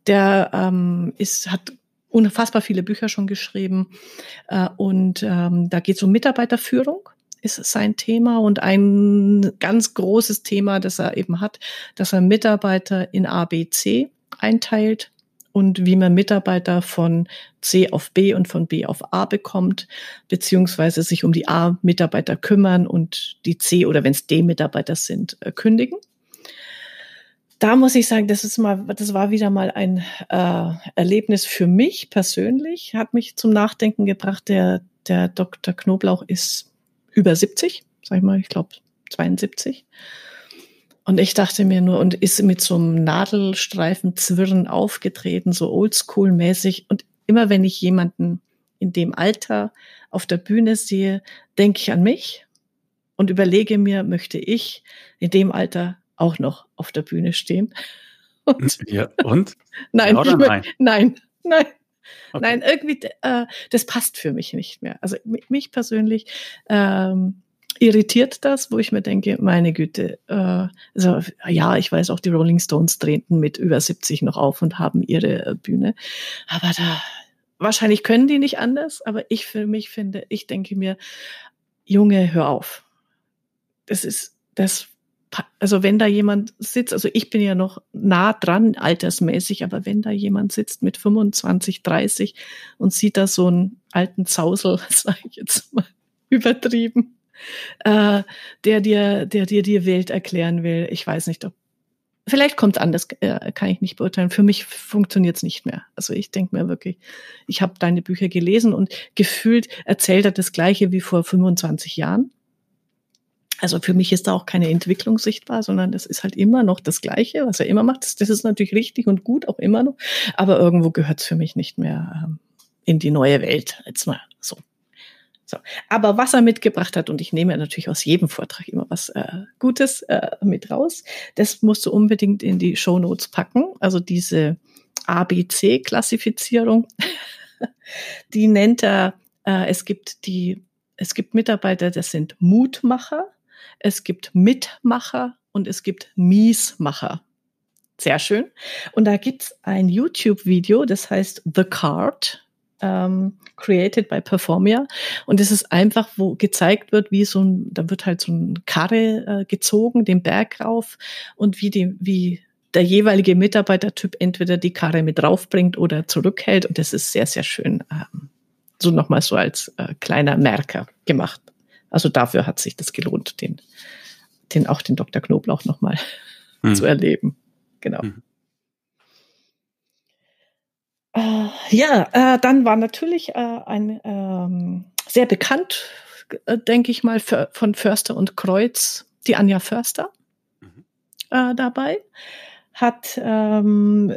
der ähm, ist, hat unfassbar viele Bücher schon geschrieben äh, und ähm, da geht es um Mitarbeiterführung ist sein Thema und ein ganz großes Thema, das er eben hat, dass er Mitarbeiter in A, B, C einteilt und wie man Mitarbeiter von C auf B und von B auf A bekommt, beziehungsweise sich um die A-Mitarbeiter kümmern und die C oder wenn es D-Mitarbeiter sind, äh, kündigen. Da muss ich sagen, das ist mal, das war wieder mal ein äh, Erlebnis für mich persönlich, hat mich zum Nachdenken gebracht. Der, der Dr. Knoblauch ist über 70, sag ich mal, ich glaube 72. Und ich dachte mir nur, und ist mit so einem Nadelstreifen Zwirren aufgetreten, so oldschool-mäßig. Und immer wenn ich jemanden in dem Alter auf der Bühne sehe, denke ich an mich und überlege mir, möchte ich in dem Alter auch noch auf der Bühne stehen? Und? Ja, und? nein, ja nein? nein, nein. Okay. Nein, irgendwie, äh, das passt für mich nicht mehr. Also mich persönlich, ähm, irritiert das, wo ich mir denke, meine Güte, äh, also, ja, ich weiß auch, die Rolling Stones drehten mit über 70 noch auf und haben ihre äh, Bühne. Aber da, wahrscheinlich können die nicht anders, aber ich für mich finde, ich denke mir, Junge, hör auf. Das ist, das, also wenn da jemand sitzt, also ich bin ja noch nah dran altersmäßig, aber wenn da jemand sitzt mit 25, 30 und sieht da so einen alten Zausel, sage ich jetzt mal übertrieben, äh, der dir, der dir die Welt erklären will. Ich weiß nicht, ob vielleicht kommt anders, äh, kann ich nicht beurteilen. Für mich funktioniert es nicht mehr. Also ich denke mir wirklich, ich habe deine Bücher gelesen und gefühlt erzählt er das Gleiche wie vor 25 Jahren. Also für mich ist da auch keine Entwicklung sichtbar, sondern das ist halt immer noch das Gleiche, was er immer macht. Das, das ist natürlich richtig und gut, auch immer noch. Aber irgendwo gehört es für mich nicht mehr ähm, in die neue Welt. Jetzt mal so. So. Aber was er mitgebracht hat, und ich nehme natürlich aus jedem Vortrag immer was äh, Gutes äh, mit raus, das musst du unbedingt in die Show Notes packen. Also diese ABC-Klassifizierung, die nennt er, äh, es gibt die, es gibt Mitarbeiter, das sind Mutmacher, es gibt Mitmacher und es gibt Miesmacher. Sehr schön. Und da gibt's ein YouTube-Video, das heißt The Card ähm, created by Performia. Und es ist einfach, wo gezeigt wird, wie so ein, da wird halt so ein Karre äh, gezogen, den Berg rauf und wie die, wie der jeweilige Mitarbeitertyp entweder die Karre mit draufbringt oder zurückhält. Und das ist sehr, sehr schön. Ähm, so nochmal so als äh, kleiner Merker gemacht. Also dafür hat sich das gelohnt, den, den auch den Dr. Knoblauch nochmal mhm. zu erleben. Genau. Mhm. Äh, ja, äh, dann war natürlich äh, ein ähm, sehr bekannt, äh, denke ich mal, für, von Förster und Kreuz, die Anja Förster mhm. Äh, dabei, hat ähm,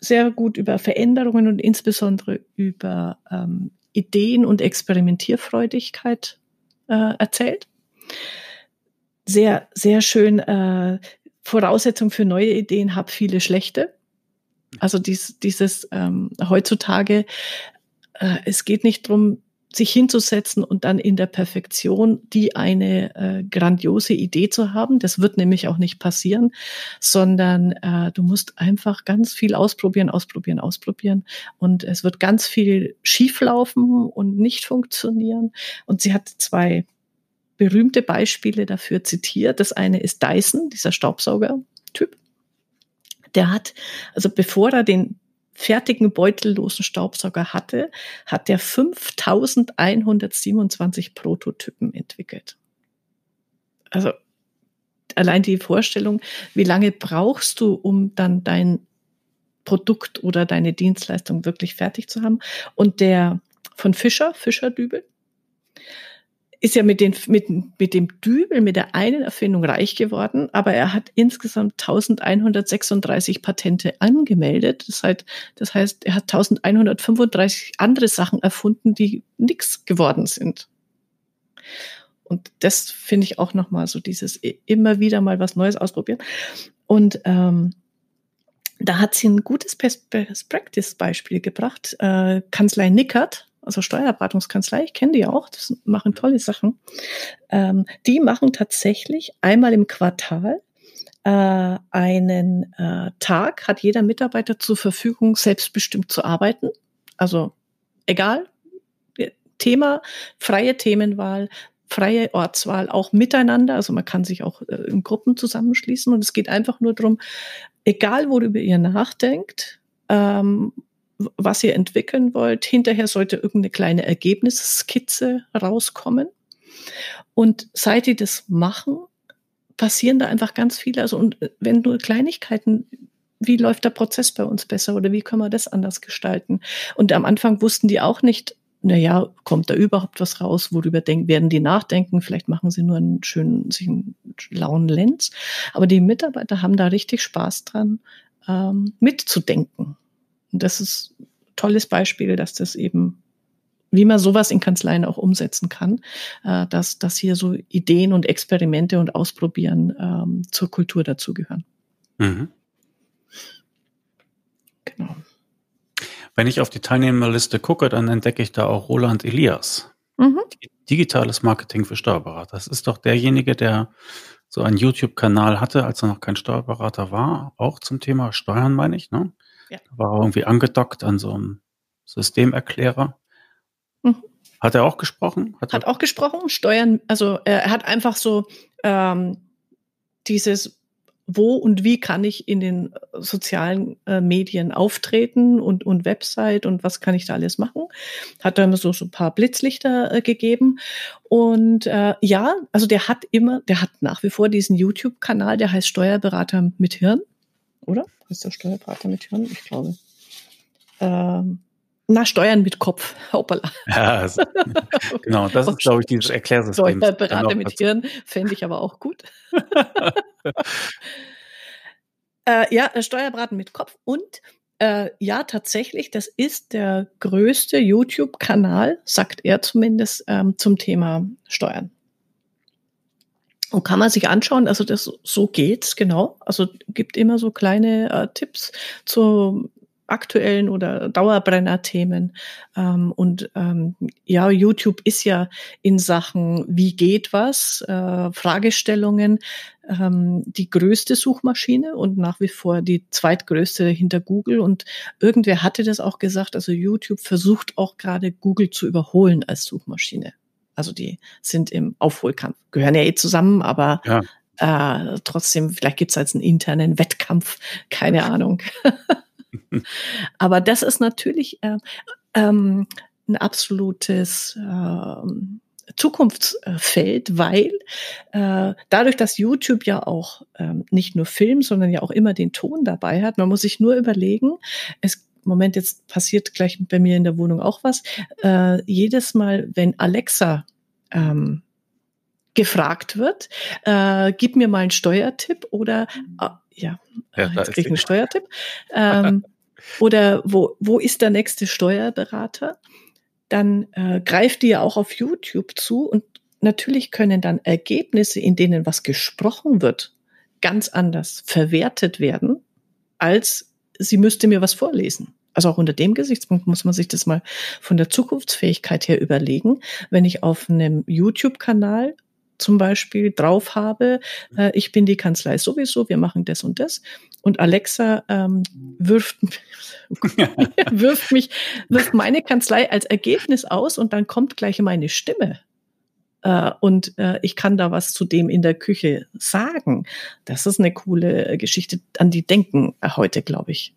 sehr gut über Veränderungen und insbesondere über ähm, Ideen und Experimentierfreudigkeit äh, erzählt. Sehr, sehr schön. Äh, Voraussetzung für neue Ideen, hab viele schlechte. Also dies, dieses ähm, heutzutage, äh, es geht nicht drum, sich hinzusetzen und dann in der Perfektion die eine äh, grandiose Idee zu haben. Das wird nämlich auch nicht passieren, sondern äh, du musst einfach ganz viel ausprobieren, ausprobieren, ausprobieren. Und es wird ganz viel schieflaufen und nicht funktionieren. Und sie hat zwei berühmte Beispiele dafür zitiert. Das eine ist Dyson, dieser Staubsauger-Typ der hat, also bevor er den fertigen beutellosen Staubsauger hatte, hat er 5127 Prototypen entwickelt. Also allein die Vorstellung, wie lange brauchst du, um dann dein Produkt oder deine Dienstleistung wirklich fertig zu haben? Und der von Fischer, Fischer Dübel, ist ja mit, den, mit, mit dem Dübel, mit der einen Erfindung reich geworden, aber er hat insgesamt 1136 Patente angemeldet. Das heißt, das heißt, er hat 1135 andere Sachen erfunden, die nichts geworden sind. Und das finde ich auch nochmal so dieses immer wieder mal was Neues ausprobieren. Und ähm, da hat sie ein gutes Best Practice Beispiel gebracht. Äh, Kanzlei Nickert also Steuerberatungskanzlei, ich kenne die auch, das machen tolle Sachen. Ähm, die machen tatsächlich einmal im Quartal äh, einen äh, Tag, hat jeder Mitarbeiter zur Verfügung, selbstbestimmt zu arbeiten. Also egal, Thema, freie Themenwahl, freie Ortswahl, auch miteinander. Also man kann sich auch äh, in Gruppen zusammenschließen und es geht einfach nur darum, egal worüber ihr nachdenkt, ähm, was ihr entwickeln wollt. Hinterher sollte irgendeine kleine Ergebnisskizze rauskommen. Und seit die das machen, passieren da einfach ganz viele. Also, und wenn nur Kleinigkeiten, wie läuft der Prozess bei uns besser oder wie können wir das anders gestalten? Und am Anfang wussten die auch nicht, na ja, kommt da überhaupt was raus, worüber denken, werden die nachdenken, vielleicht machen sie nur einen schönen, sich einen lauen Lenz. Aber die Mitarbeiter haben da richtig Spaß dran, ähm, mitzudenken. Und das ist ein tolles Beispiel, dass das eben, wie man sowas in Kanzleien auch umsetzen kann, äh, dass, dass hier so Ideen und Experimente und Ausprobieren ähm, zur Kultur dazugehören. Mhm. Genau. Wenn ich auf die Teilnehmerliste gucke, dann entdecke ich da auch Roland Elias. Mhm. Digitales Marketing für Steuerberater. Das ist doch derjenige, der so einen YouTube-Kanal hatte, als er noch kein Steuerberater war, auch zum Thema Steuern, meine ich. Ne? Ja. Da war er irgendwie angedockt an so einem Systemerklärer. Mhm. Hat er auch gesprochen? Hat, hat auch gesprochen. Steuern, also er hat einfach so ähm, dieses wo und wie kann ich in den sozialen äh, Medien auftreten und, und Website und was kann ich da alles machen. Hat dann so, so ein paar Blitzlichter äh, gegeben. Und äh, ja, also der hat immer, der hat nach wie vor diesen YouTube-Kanal, der heißt Steuerberater mit Hirn, oder? Heißt der Steuerberater mit Hirn? Ich glaube. Ähm, na, Steuern mit Kopf. Hoppala. Ja, also, genau, das ist, glaube ich, dieses Erklärsystem. Steuerberater mit Hirn fände ich aber auch gut. äh, ja, Steuerberater mit Kopf und äh, ja, tatsächlich, das ist der größte YouTube-Kanal, sagt er zumindest, ähm, zum Thema Steuern. Und kann man sich anschauen, also das so geht's genau. Also gibt immer so kleine äh, Tipps zu aktuellen oder Dauerbrenner-Themen. Ähm, und ähm, ja, YouTube ist ja in Sachen, wie geht was, äh, Fragestellungen ähm, die größte Suchmaschine und nach wie vor die zweitgrößte hinter Google. Und irgendwer hatte das auch gesagt, also YouTube versucht auch gerade Google zu überholen als Suchmaschine. Also die sind im Aufholkampf, gehören ja eh zusammen, aber ja. Äh, trotzdem, vielleicht gibt es als einen internen Wettkampf, keine Ahnung. Aber das ist natürlich äh, ähm, ein absolutes äh, Zukunftsfeld, weil äh, dadurch, dass YouTube ja auch ähm, nicht nur Film, sondern ja auch immer den Ton dabei hat, man muss sich nur überlegen, es Moment, jetzt passiert gleich bei mir in der Wohnung auch was. Äh, jedes Mal, wenn Alexa ähm, gefragt wird, äh, gib mir mal einen Steuertipp oder äh, ja, ja jetzt krieg ich einen Steuertipp. Ähm, oder wo, wo ist der nächste Steuerberater? Dann äh, greift die ja auch auf YouTube zu und natürlich können dann Ergebnisse, in denen was gesprochen wird, ganz anders verwertet werden, als sie müsste mir was vorlesen. Also auch unter dem Gesichtspunkt muss man sich das mal von der Zukunftsfähigkeit her überlegen. Wenn ich auf einem YouTube-Kanal zum Beispiel drauf habe, äh, ich bin die Kanzlei sowieso, wir machen das und das. Und Alexa ähm, wirft, wirft mich, wirft meine Kanzlei als Ergebnis aus und dann kommt gleich meine Stimme. Äh, und äh, ich kann da was zu dem in der Küche sagen. Das ist eine coole Geschichte, an die denken heute, glaube ich,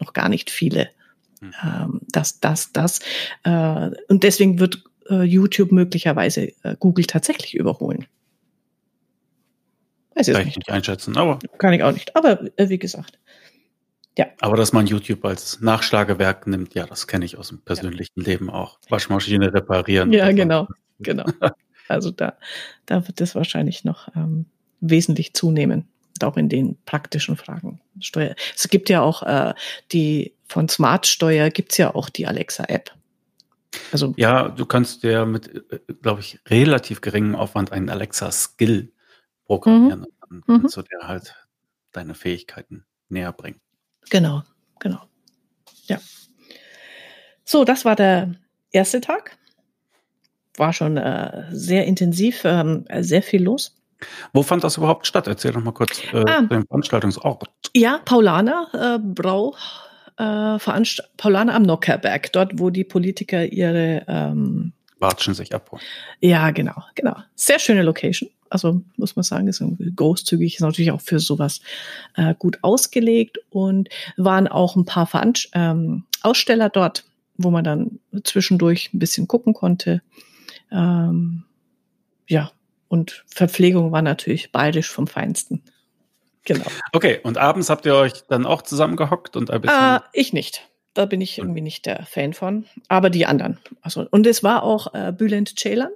noch gar nicht viele. Hm. Ähm, das, das, das. Äh, und deswegen wird äh, YouTube möglicherweise äh, Google tatsächlich überholen. Weiß ich Kann ich nicht einschätzen, aber. Kann ich auch nicht. Aber wie gesagt. Ja. Aber dass man YouTube als Nachschlagewerk nimmt, ja, das kenne ich aus dem persönlichen ja. Leben auch. Waschmaschine reparieren. Ja, genau, genau. Also da, da wird es wahrscheinlich noch ähm, wesentlich zunehmen. Auch in den praktischen Fragen. Steuer. Es gibt ja auch äh, die von Smart Steuer gibt es ja auch die Alexa-App. Also ja, du kannst ja mit, äh, glaube ich, relativ geringem Aufwand einen Alexa-Skill programmieren. Mhm. Und dann kannst mhm. du dir halt deine Fähigkeiten näher bringen. Genau, genau. Ja. So, das war der erste Tag. War schon äh, sehr intensiv, ähm, sehr viel los. Wo fand das überhaupt statt? Erzähl doch mal kurz äh, ah, den Veranstaltungsort. Ja, Paulaner äh, Brau äh, Veranst Paulaner am Nockerberg, dort, wo die Politiker ihre ähm, Watschen sich abholen. Ja, genau, genau. Sehr schöne Location. Also muss man sagen, ist großzügig, ist natürlich auch für sowas äh, gut ausgelegt und waren auch ein paar Veranst ähm, Aussteller dort, wo man dann zwischendurch ein bisschen gucken konnte. Ähm, ja, und Verpflegung war natürlich bayerisch vom Feinsten. Genau. Okay, und abends habt ihr euch dann auch zusammengehockt und ein bisschen. Äh, ich nicht. Da bin ich irgendwie nicht der Fan von. Aber die anderen. Also, und es war auch äh, Bülent Ceylan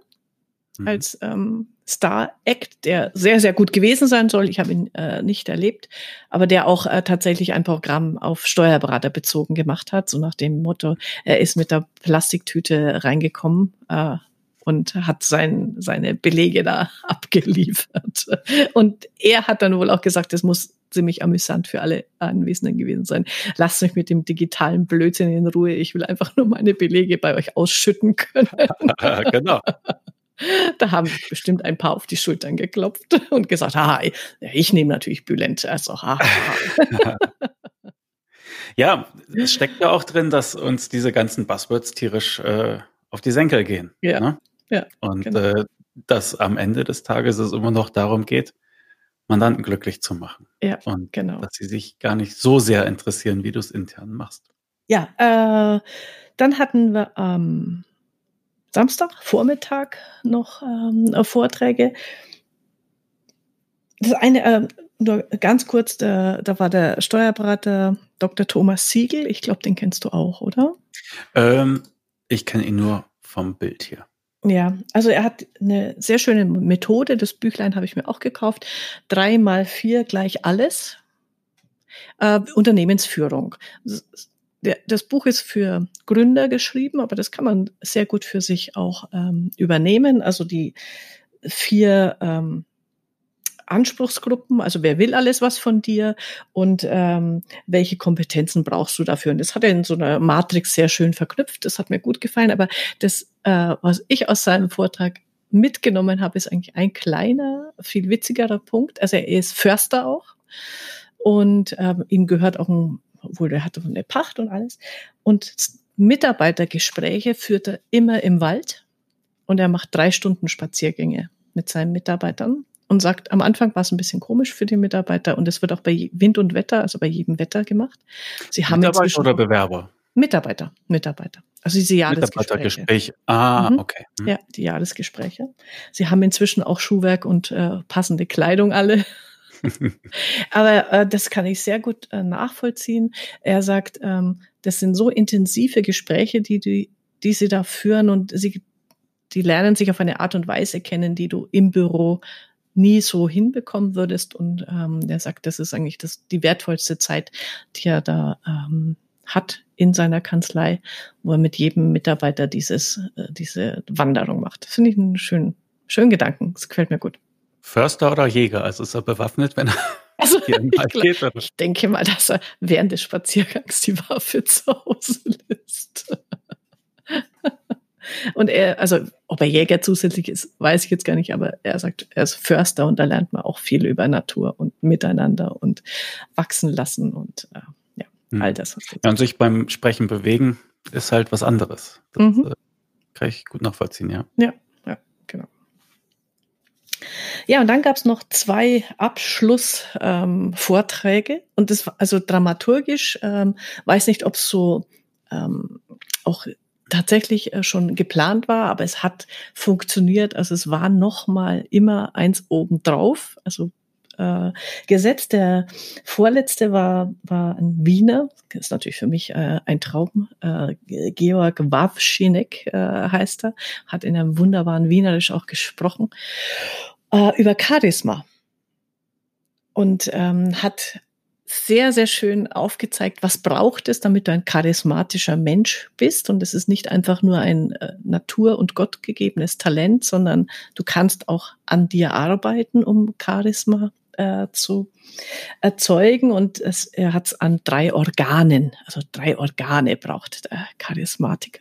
mhm. als ähm, Star-Act, der sehr, sehr gut gewesen sein soll. Ich habe ihn äh, nicht erlebt, aber der auch äh, tatsächlich ein Programm auf Steuerberater bezogen gemacht hat, so nach dem Motto, er ist mit der Plastiktüte reingekommen. Äh, und hat sein, seine Belege da abgeliefert. Und er hat dann wohl auch gesagt, es muss ziemlich amüsant für alle Anwesenden gewesen sein. Lasst mich mit dem digitalen Blödsinn in Ruhe. Ich will einfach nur meine Belege bei euch ausschütten können. genau. Da haben bestimmt ein paar auf die Schultern geklopft und gesagt, haha, ich nehme natürlich Bülent. Also, haha. ja, es steckt ja auch drin, dass uns diese ganzen Buzzwords tierisch äh, auf die Senkel gehen. Ja. Ne? Ja und genau. äh, dass am Ende des Tages es immer noch darum geht, Mandanten glücklich zu machen. Ja, und genau. dass sie sich gar nicht so sehr interessieren, wie du es intern machst. Ja, äh, dann hatten wir am ähm, Samstag, Vormittag noch ähm, Vorträge. Das eine, äh, nur ganz kurz, da, da war der Steuerberater Dr. Thomas Siegel. Ich glaube, den kennst du auch, oder? Ähm, ich kenne ihn nur vom Bild hier. Ja, also er hat eine sehr schöne Methode. Das Büchlein habe ich mir auch gekauft. Drei mal vier gleich alles. Äh, Unternehmensführung das Buch ist für Gründer geschrieben, aber das kann man sehr gut für sich auch ähm, übernehmen. Also die vier ähm, Anspruchsgruppen, also wer will alles was von dir und ähm, welche Kompetenzen brauchst du dafür? Und das hat er in so einer Matrix sehr schön verknüpft. Das hat mir gut gefallen. Aber das, äh, was ich aus seinem Vortrag mitgenommen habe, ist eigentlich ein kleiner, viel witzigerer Punkt. Also er ist Förster auch und ähm, ihm gehört auch ein obwohl der hatte eine Pacht und alles. Und Mitarbeitergespräche führt er immer im Wald und er macht drei Stunden Spaziergänge mit seinen Mitarbeitern und sagt, am Anfang war es ein bisschen komisch für die Mitarbeiter und es wird auch bei Wind und Wetter, also bei jedem Wetter gemacht. Sie haben Mitarbeiter oder Bewerber? Mitarbeiter, Mitarbeiter. Also diese Jahresgespräche. Mitarbeitergespräch. Ah, mhm. okay. Mhm. Ja, die Jahresgespräche. Sie haben inzwischen auch Schuhwerk und äh, passende Kleidung alle. Aber äh, das kann ich sehr gut äh, nachvollziehen. Er sagt, ähm, das sind so intensive Gespräche, die, die, die sie da führen und sie, die lernen sich auf eine Art und Weise kennen, die du im Büro nie so hinbekommen würdest. Und ähm, er sagt, das ist eigentlich das, die wertvollste Zeit, die er da ähm, hat in seiner Kanzlei, wo er mit jedem Mitarbeiter dieses, äh, diese Wanderung macht. Finde ich einen schönen, schönen Gedanken. Das gefällt mir gut. Förster oder Jäger? Also ist er bewaffnet, wenn er also, ich, geht, ich denke mal, dass er während des Spaziergangs die Waffe zu Hause lässt. Und er, also ob er Jäger zusätzlich ist, weiß ich jetzt gar nicht, aber er sagt, er ist Förster und da lernt man auch viel über Natur und Miteinander und wachsen lassen und äh, ja, hm. all das. Ja, und sich beim Sprechen bewegen ist halt was anderes. Das mhm. äh, kann ich gut nachvollziehen, ja. Ja, ja, und dann gab es noch zwei Abschlussvorträge. Ähm, und das war also dramaturgisch, ähm, weiß nicht, ob es so ähm, auch tatsächlich äh, schon geplant war, aber es hat funktioniert. Also es war noch mal immer eins obendrauf. Also äh, Gesetz. Der vorletzte war, war ein Wiener, das ist natürlich für mich äh, ein Traum. Äh, Georg Wawschinek äh, heißt er, hat in einem wunderbaren Wienerisch auch gesprochen äh, über Charisma und ähm, hat sehr, sehr schön aufgezeigt, was braucht es, damit du ein charismatischer Mensch bist. Und es ist nicht einfach nur ein äh, Natur- und Gottgegebenes Talent, sondern du kannst auch an dir arbeiten, um Charisma äh, zu erzeugen. Und es, er hat es an drei Organen, also drei Organe braucht der Charismatiker.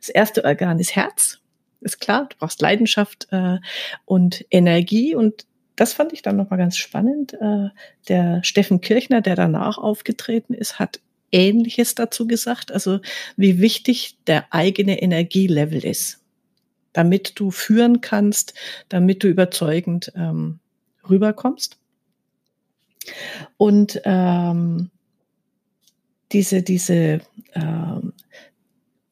Das erste Organ ist Herz ist klar, du brauchst Leidenschaft äh, und Energie und das fand ich dann nochmal ganz spannend. Äh, der Steffen Kirchner, der danach aufgetreten ist, hat Ähnliches dazu gesagt, also wie wichtig der eigene Energielevel ist, damit du führen kannst, damit du überzeugend ähm, rüberkommst. Und ähm, diese, diese, ähm,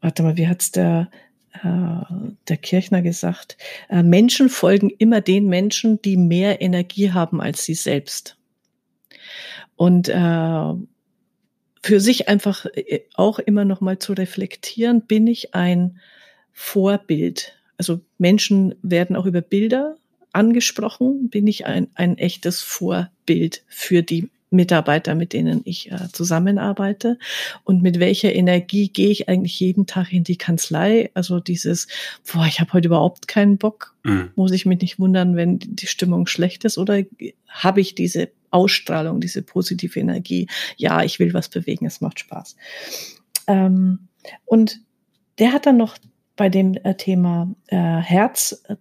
warte mal, wie hat's der äh, der Kirchner gesagt, äh, Menschen folgen immer den Menschen, die mehr Energie haben als sie selbst. Und äh, für sich einfach auch immer noch mal zu reflektieren, bin ich ein Vorbild? Also Menschen werden auch über Bilder angesprochen, bin ich ein, ein echtes Vorbild für die Mitarbeiter, mit denen ich äh, zusammenarbeite und mit welcher Energie gehe ich eigentlich jeden Tag in die Kanzlei. Also dieses, boah, ich habe heute überhaupt keinen Bock, mhm. muss ich mich nicht wundern, wenn die Stimmung schlecht ist oder habe ich diese Ausstrahlung, diese positive Energie. Ja, ich will was bewegen, es macht Spaß. Ähm, und der hat dann noch bei dem äh, Thema äh, Herz äh,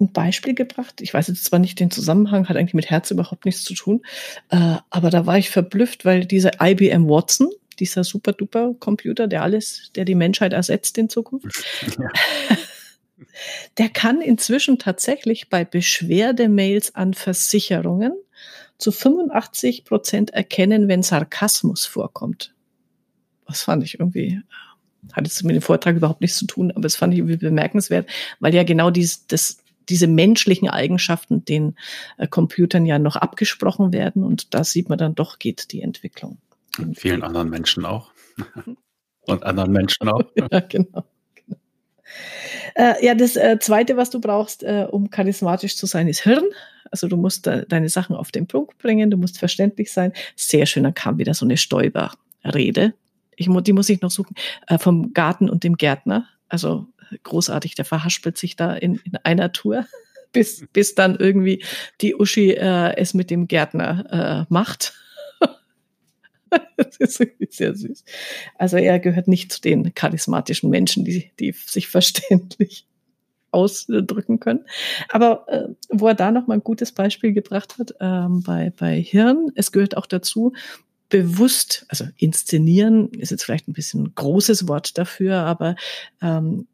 ein Beispiel gebracht. Ich weiß jetzt zwar nicht den Zusammenhang, hat eigentlich mit Herz überhaupt nichts zu tun, äh, aber da war ich verblüfft, weil dieser IBM Watson, dieser super duper Computer, der alles, der die Menschheit ersetzt in Zukunft, ja. der kann inzwischen tatsächlich bei Beschwerdemails an Versicherungen zu 85 Prozent erkennen, wenn Sarkasmus vorkommt. Das fand ich irgendwie hat jetzt mit dem Vortrag überhaupt nichts zu tun, aber es fand ich irgendwie bemerkenswert, weil ja genau dies, das, diese menschlichen Eigenschaften den äh, Computern ja noch abgesprochen werden und da sieht man dann doch geht die Entwicklung. Und vielen anderen Menschen auch. und anderen Menschen auch. ja, genau. genau. Äh, ja, das äh, Zweite, was du brauchst, um charismatisch zu sein, ist Hirn. Also du musst deine Sachen auf den Punkt bringen, du musst verständlich sein. Sehr schön, dann kam wieder so eine Stäuberrede. Ich, die muss ich noch suchen. Vom Garten und dem Gärtner. Also großartig, der verhaspelt sich da in, in einer Tour, bis, bis dann irgendwie die Uschi äh, es mit dem Gärtner äh, macht. das ist irgendwie sehr süß. Also er gehört nicht zu den charismatischen Menschen, die, die sich verständlich ausdrücken können. Aber äh, wo er da noch mal ein gutes Beispiel gebracht hat, ähm, bei, bei Hirn, es gehört auch dazu, bewusst, also inszenieren ist jetzt vielleicht ein bisschen ein großes Wort dafür, aber ähm,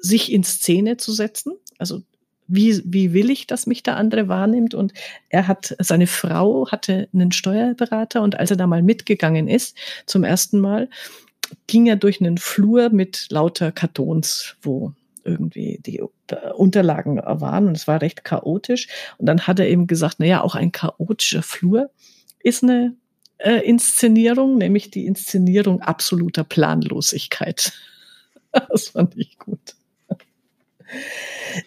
sich in Szene zu setzen. Also wie, wie will ich, dass mich der andere wahrnimmt? Und er hat, seine Frau hatte einen Steuerberater und als er da mal mitgegangen ist, zum ersten Mal, ging er durch einen Flur mit lauter Kartons, wo irgendwie die Unterlagen waren und es war recht chaotisch. Und dann hat er eben gesagt, na ja, auch ein chaotischer Flur ist eine äh, Inszenierung, nämlich die Inszenierung absoluter Planlosigkeit. das fand ich gut.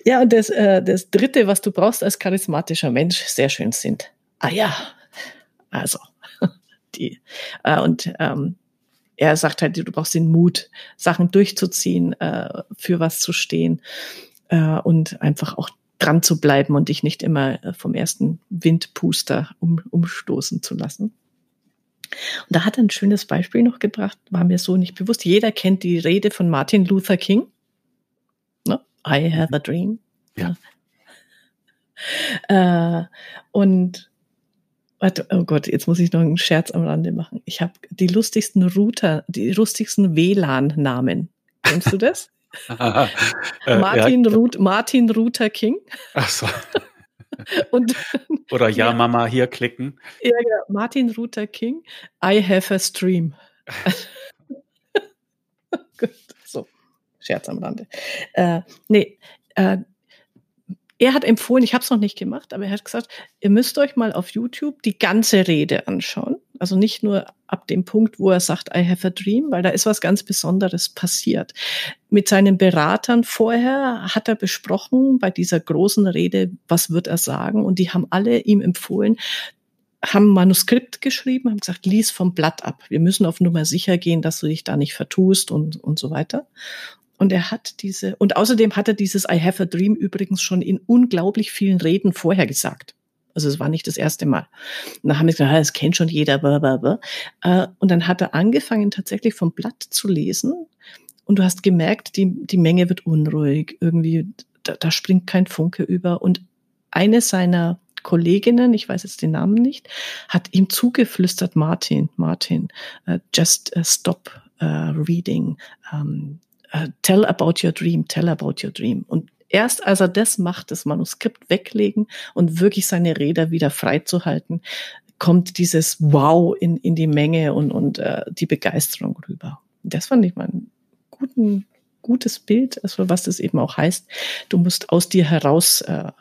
Ja, und das, äh, das Dritte, was du brauchst als charismatischer Mensch, sehr schön sind. Ah ja, also die. Äh, und ähm, er sagt halt, du brauchst den Mut, Sachen durchzuziehen, äh, für was zu stehen äh, und einfach auch dran zu bleiben und dich nicht immer äh, vom ersten Windpuster um, umstoßen zu lassen. Und da hat er ein schönes Beispiel noch gebracht, war mir so nicht bewusst. Jeder kennt die Rede von Martin Luther King. I have a dream. Ja. Äh, und warte, oh Gott, jetzt muss ich noch einen Scherz am Rande machen. Ich habe die lustigsten Router, die lustigsten WLAN-Namen. Kennst du das? äh, Martin, ja. Ruth, Martin Luther King. Ach so. Und, Oder ja, ja, Mama, hier klicken. Ja, ja, Martin Luther King, I have a stream. Gut. Scherz am Rande. Äh, nee, äh, er hat empfohlen, ich habe es noch nicht gemacht, aber er hat gesagt, ihr müsst euch mal auf YouTube die ganze Rede anschauen. Also nicht nur ab dem Punkt, wo er sagt, I have a dream, weil da ist was ganz Besonderes passiert. Mit seinen Beratern vorher hat er besprochen bei dieser großen Rede, was wird er sagen? Und die haben alle ihm empfohlen, haben ein Manuskript geschrieben, haben gesagt, lies vom Blatt ab. Wir müssen auf Nummer sicher gehen, dass du dich da nicht vertust und, und so weiter. Und er hat diese, und außerdem hat er dieses I have a dream übrigens schon in unglaublich vielen Reden vorher gesagt. Also es war nicht das erste Mal. Und dann haben wir gesagt, ah, das kennt schon jeder. Blablabla. Äh, und dann hat er angefangen, tatsächlich vom Blatt zu lesen. Und du hast gemerkt, die, die Menge wird unruhig. Irgendwie, da, da springt kein Funke über. Und eine seiner Kolleginnen, ich weiß jetzt den Namen nicht, hat ihm zugeflüstert, Martin, Martin, uh, just uh, stop uh, reading. Um, uh, tell about your dream, tell about your dream. Und erst als er das macht, das Manuskript weglegen und wirklich seine Räder wieder freizuhalten, kommt dieses Wow in, in die Menge und, und uh, die Begeisterung rüber. Das fand ich mal ein guten, gutes Bild, also was das eben auch heißt. Du musst aus dir heraus äh,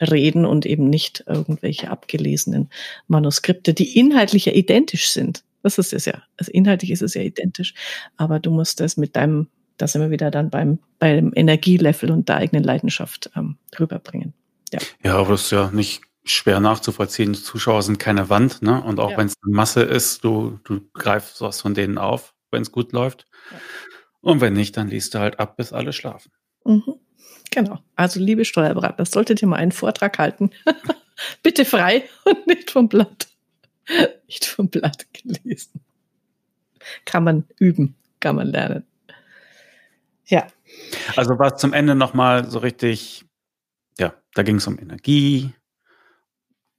reden und eben nicht irgendwelche abgelesenen Manuskripte, die inhaltlich ja identisch sind. Das ist es ja. Also inhaltlich ist es ja identisch, aber du musst es mit deinem da sind wir wieder dann beim, beim Energielevel und der eigenen Leidenschaft ähm, rüberbringen. Ja. ja, aber das ist ja nicht schwer nachzuvollziehen. Die Zuschauer sind keine Wand, ne? Und auch ja. wenn es eine Masse ist, du, du greifst was von denen auf, wenn es gut läuft. Ja. Und wenn nicht, dann liest du halt ab, bis alle schlafen. Mhm. Genau. Also liebe Steuerberater, das solltet ihr mal einen Vortrag halten. Bitte frei und nicht vom Blatt. Nicht vom Blatt gelesen. Kann man üben, kann man lernen. Ja. Also war es zum Ende nochmal so richtig, ja, da ging es um Energie,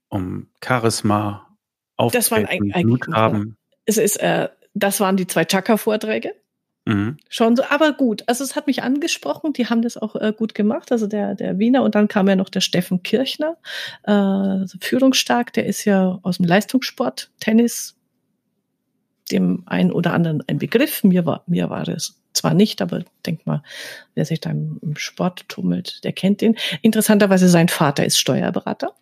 um Charisma, Auftreten, das waren eigentlich, Mut haben. Es ist, äh, das waren die zwei Chakra-Vorträge. Mhm. Schon so, aber gut. Also es hat mich angesprochen, die haben das auch äh, gut gemacht, also der, der Wiener und dann kam ja noch der Steffen Kirchner, äh, führungsstark, der ist ja aus dem Leistungssport, Tennis, dem einen oder anderen ein Begriff. Mir war, mir war es zwar nicht, aber denk mal, wer sich da im, Sport tummelt, der kennt den. Interessanterweise sein Vater ist Steuerberater.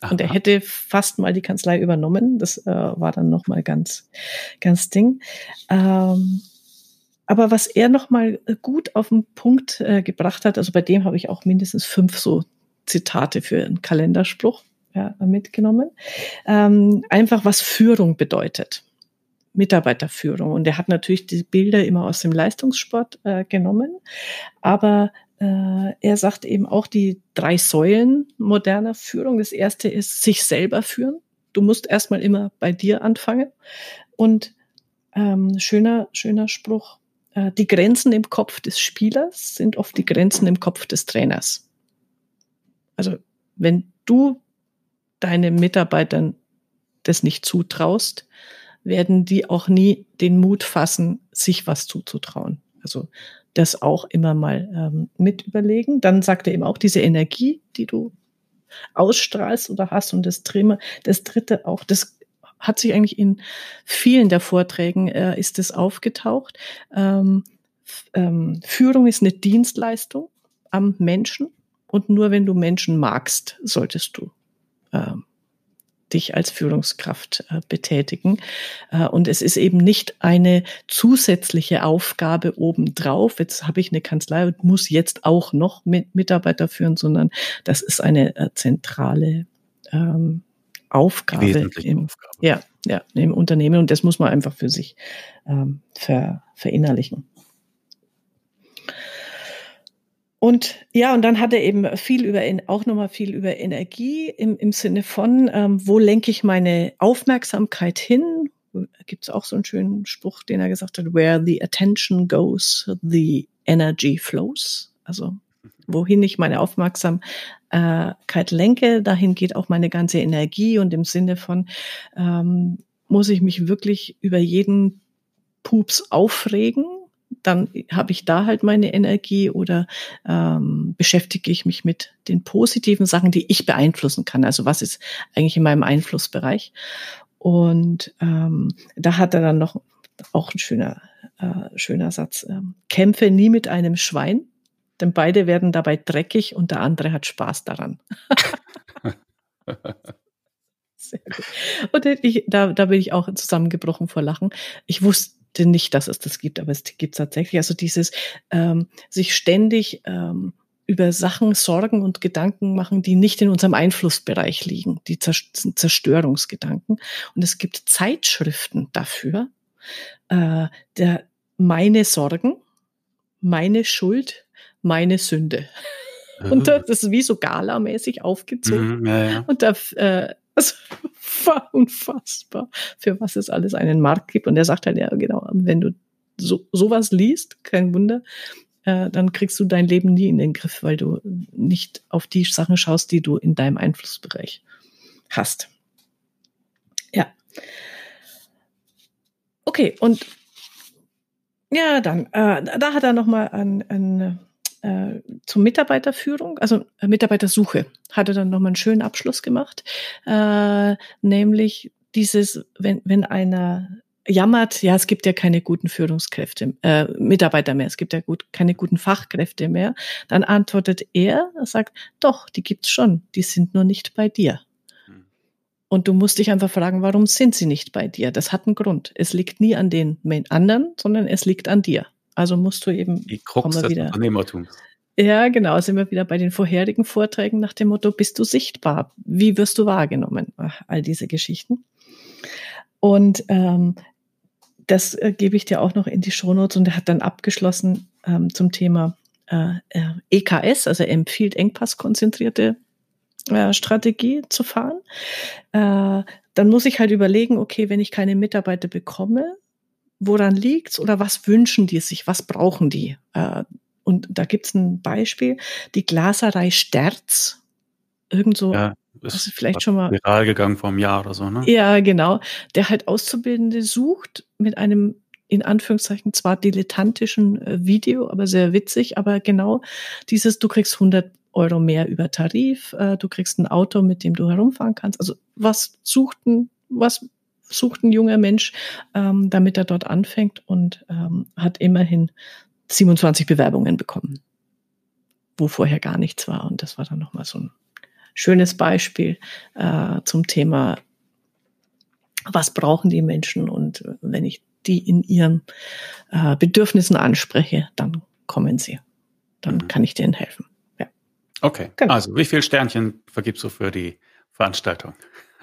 Aha. Und er hätte fast mal die Kanzlei übernommen. Das äh, war dann noch mal ganz, ganz Ding. Ähm, aber was er noch mal gut auf den Punkt äh, gebracht hat, also bei dem habe ich auch mindestens fünf so Zitate für einen Kalenderspruch ja, mitgenommen. Ähm, einfach was Führung bedeutet. Mitarbeiterführung. Und er hat natürlich die Bilder immer aus dem Leistungssport äh, genommen. Aber äh, er sagt eben auch die drei Säulen moderner Führung. Das erste ist sich selber führen. Du musst erstmal immer bei dir anfangen. Und ähm, schöner, schöner Spruch, äh, die Grenzen im Kopf des Spielers sind oft die Grenzen im Kopf des Trainers. Also wenn du deinen Mitarbeitern das nicht zutraust, werden die auch nie den Mut fassen, sich was zuzutrauen. Also das auch immer mal ähm, mit überlegen. Dann sagt er eben auch diese Energie, die du ausstrahlst oder hast und das Dritte, das dritte auch, das hat sich eigentlich in vielen der Vorträgen äh, ist es aufgetaucht. Ähm, ähm, Führung ist eine Dienstleistung am Menschen und nur wenn du Menschen magst, solltest du ähm, dich als Führungskraft äh, betätigen. Äh, und es ist eben nicht eine zusätzliche Aufgabe obendrauf. Jetzt habe ich eine Kanzlei und muss jetzt auch noch mit Mitarbeiter führen, sondern das ist eine äh, zentrale ähm, Aufgabe im, Aufgabe. Ja, ja, im Unternehmen und das muss man einfach für sich ähm, ver, verinnerlichen. Und ja, und dann hat er eben viel über auch nochmal viel über Energie im, im Sinne von, ähm, wo lenke ich meine Aufmerksamkeit hin? Gibt es auch so einen schönen Spruch, den er gesagt hat, where the attention goes, the energy flows. Also wohin ich meine Aufmerksamkeit lenke, dahin geht auch meine ganze Energie und im Sinne von, ähm, muss ich mich wirklich über jeden Pups aufregen dann habe ich da halt meine Energie oder ähm, beschäftige ich mich mit den positiven Sachen, die ich beeinflussen kann. Also was ist eigentlich in meinem Einflussbereich? Und ähm, da hat er dann noch auch ein schöner, äh, schöner Satz. Ähm, Kämpfe nie mit einem Schwein, denn beide werden dabei dreckig und der andere hat Spaß daran. Sehr gut. Und ich, da, da bin ich auch zusammengebrochen vor Lachen. Ich wusste nicht, dass es das gibt, aber es gibt tatsächlich. Also dieses ähm, sich ständig ähm, über Sachen Sorgen und Gedanken machen, die nicht in unserem Einflussbereich liegen, die Zerstörungsgedanken. Und es gibt Zeitschriften dafür, äh, der meine Sorgen, meine Schuld, meine Sünde. Und das ist wie so galamäßig aufgezogen. Mhm, ja, ja. Und da äh, also, war unfassbar, für was es alles einen Markt gibt. Und er sagt halt, ja, genau, wenn du so, sowas liest, kein Wunder, äh, dann kriegst du dein Leben nie in den Griff, weil du nicht auf die Sachen schaust, die du in deinem Einflussbereich hast. Ja. Okay, und ja, dann, äh, da hat er nochmal ein, ein äh, zur Mitarbeiterführung, also äh, Mitarbeitersuche, hatte dann nochmal einen schönen Abschluss gemacht, äh, nämlich dieses, wenn, wenn einer jammert, ja, es gibt ja keine guten Führungskräfte, äh, Mitarbeiter mehr, es gibt ja gut, keine guten Fachkräfte mehr, dann antwortet er, er sagt, doch, die gibt's schon, die sind nur nicht bei dir. Hm. Und du musst dich einfach fragen, warum sind sie nicht bei dir? Das hat einen Grund. Es liegt nie an den anderen, sondern es liegt an dir. Also musst du eben Die Krux des wieder, Unternehmertums. Ja, genau. Sind wir wieder bei den vorherigen Vorträgen nach dem Motto, bist du sichtbar? Wie wirst du wahrgenommen? Ach, all diese Geschichten. Und ähm, das äh, gebe ich dir auch noch in die Shownotes und er hat dann abgeschlossen ähm, zum Thema äh, äh EKS, also empfiehlt Engpass-konzentrierte äh, Strategie zu fahren. Äh, dann muss ich halt überlegen, okay, wenn ich keine Mitarbeiter bekomme, woran liegt's oder was wünschen die sich, was brauchen die? Äh, und da gibt's ein Beispiel, die Glaserei Sterz, irgend so, ja, ist also vielleicht schon mal viral gegangen vor einem Jahr oder so, ne? Ja, genau, der halt Auszubildende sucht mit einem in Anführungszeichen zwar dilettantischen äh, Video, aber sehr witzig, aber genau dieses, du kriegst 100 Euro mehr über Tarif, äh, du kriegst ein Auto, mit dem du herumfahren kannst. Also was sucht ein, was sucht ein junger Mensch, ähm, damit er dort anfängt und ähm, hat immerhin 27 Bewerbungen bekommen, wo vorher gar nichts war. Und das war dann nochmal so ein schönes Beispiel äh, zum Thema, was brauchen die Menschen und wenn ich die in ihren äh, Bedürfnissen anspreche, dann kommen sie. Dann mhm. kann ich denen helfen. Ja. Okay. Genau. Also wie viel Sternchen vergibst du für die Veranstaltung?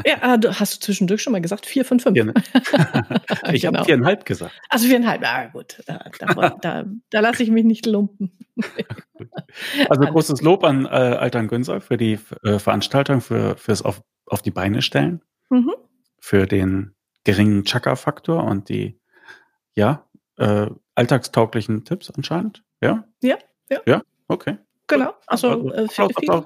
Ja, du hast du zwischendurch schon mal gesagt, vier von fünf. Vier, ich genau. habe viereinhalb gesagt. Also viereinhalb, ja gut, da, da, da, da lasse ich mich nicht lumpen. also großes Lob an äh, Altern Günser für die äh, Veranstaltung, für fürs auf, auf die Beine stellen, mhm. für den geringen Chaka-Faktor und die ja äh, alltagstauglichen Tipps anscheinend. Ja? Ja, ja. Ja, okay. Genau, also äh, viel, viel,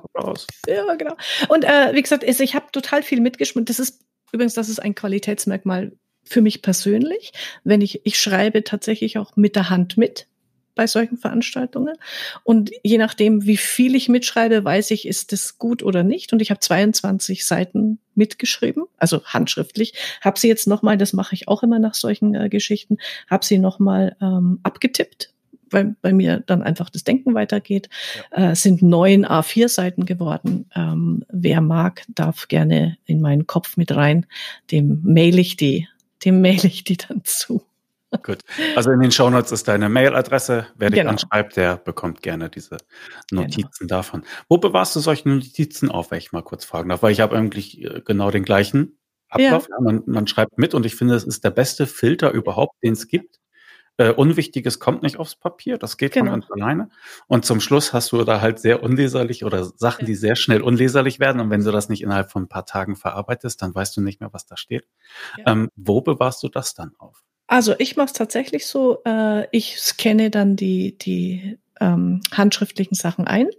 ja, genau. Und äh, wie gesagt, ich habe total viel mitgeschmückt. Das ist übrigens, das ist ein Qualitätsmerkmal für mich persönlich. Wenn ich ich schreibe tatsächlich auch mit der Hand mit bei solchen Veranstaltungen. Und je nachdem, wie viel ich mitschreibe, weiß ich, ist das gut oder nicht. Und ich habe 22 Seiten mitgeschrieben, also handschriftlich. Habe sie jetzt nochmal, das mache ich auch immer nach solchen äh, Geschichten, habe sie nochmal ähm, abgetippt weil bei mir dann einfach das Denken weitergeht. Ja. Äh, sind neun A4-Seiten geworden. Ähm, wer mag, darf gerne in meinen Kopf mit rein. Dem mail ich die, dem mail ich die dann zu. Gut. Also in den Shownotes ist deine Mailadresse. Wer dich genau. anschreibt, der bekommt gerne diese Notizen genau. davon. Wo bewahrst du solche Notizen auf, wenn ich mal kurz fragen darf? Weil ich habe eigentlich äh, genau den gleichen Ablauf. Ja. Ja, man, man schreibt mit und ich finde, es ist der beste Filter überhaupt, den es gibt. Äh, Unwichtiges kommt nicht aufs Papier, das geht genau. von ganz alleine. Und zum Schluss hast du da halt sehr unleserlich oder Sachen, die sehr schnell unleserlich werden. Und wenn du das nicht innerhalb von ein paar Tagen verarbeitest, dann weißt du nicht mehr, was da steht. Ja. Ähm, wo bewahrst du das dann auf? Also ich mache es tatsächlich so, äh, ich scanne dann die, die ähm, handschriftlichen Sachen ein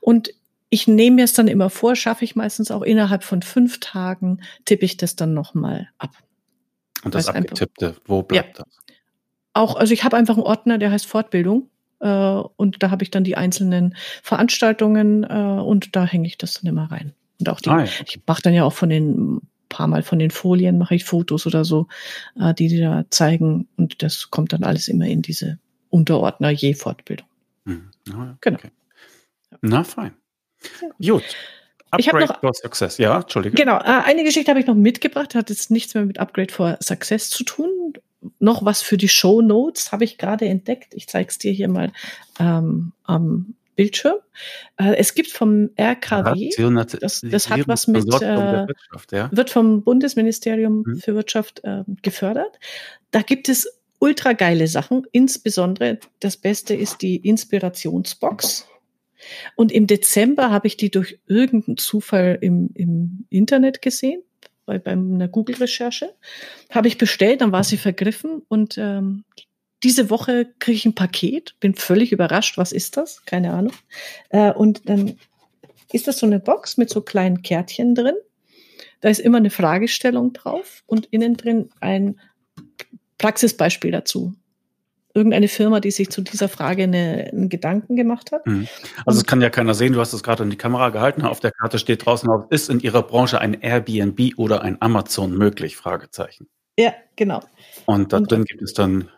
und ich nehme mir es dann immer vor, schaffe ich meistens auch innerhalb von fünf Tagen, tippe ich das dann nochmal ab. Und das Abgetippte, wo bleibt ja. das? Auch, also ich habe einfach einen Ordner, der heißt Fortbildung. Äh, und da habe ich dann die einzelnen Veranstaltungen äh, und da hänge ich das dann immer rein. Und auch die, ah, ja. ich mache dann ja auch von den paar Mal von den Folien mache ich Fotos oder so, äh, die die da zeigen. Und das kommt dann alles immer in diese Unterordner je Fortbildung. Mhm. Ah, genau. Okay. Na fein. Gut. Upgrade ich noch for Success. Ja, Entschuldige. Genau, äh, eine Geschichte habe ich noch mitgebracht, hat jetzt nichts mehr mit Upgrade for Success zu tun noch was für die Show Notes habe ich gerade entdeckt. Ich zeige es dir hier mal ähm, am Bildschirm. Äh, es gibt vom RKW, das, das hat was mit, äh, wird vom Bundesministerium mhm. für Wirtschaft äh, gefördert. Da gibt es ultra geile Sachen. Insbesondere das Beste ist die Inspirationsbox. Und im Dezember habe ich die durch irgendeinen Zufall im, im Internet gesehen bei, bei einer Google-Recherche. Habe ich bestellt, dann war sie vergriffen und ähm, diese Woche kriege ich ein Paket, bin völlig überrascht, was ist das? Keine Ahnung. Äh, und dann ist das so eine Box mit so kleinen Kärtchen drin. Da ist immer eine Fragestellung drauf und innen drin ein Praxisbeispiel dazu irgendeine Firma, die sich zu dieser Frage eine, einen Gedanken gemacht hat. Mhm. Also es kann ja keiner sehen, du hast es gerade in die Kamera gehalten. Auf der Karte steht draußen, ist in Ihrer Branche ein Airbnb oder ein Amazon möglich? Fragezeichen. Ja, genau. Und da drin gibt es dann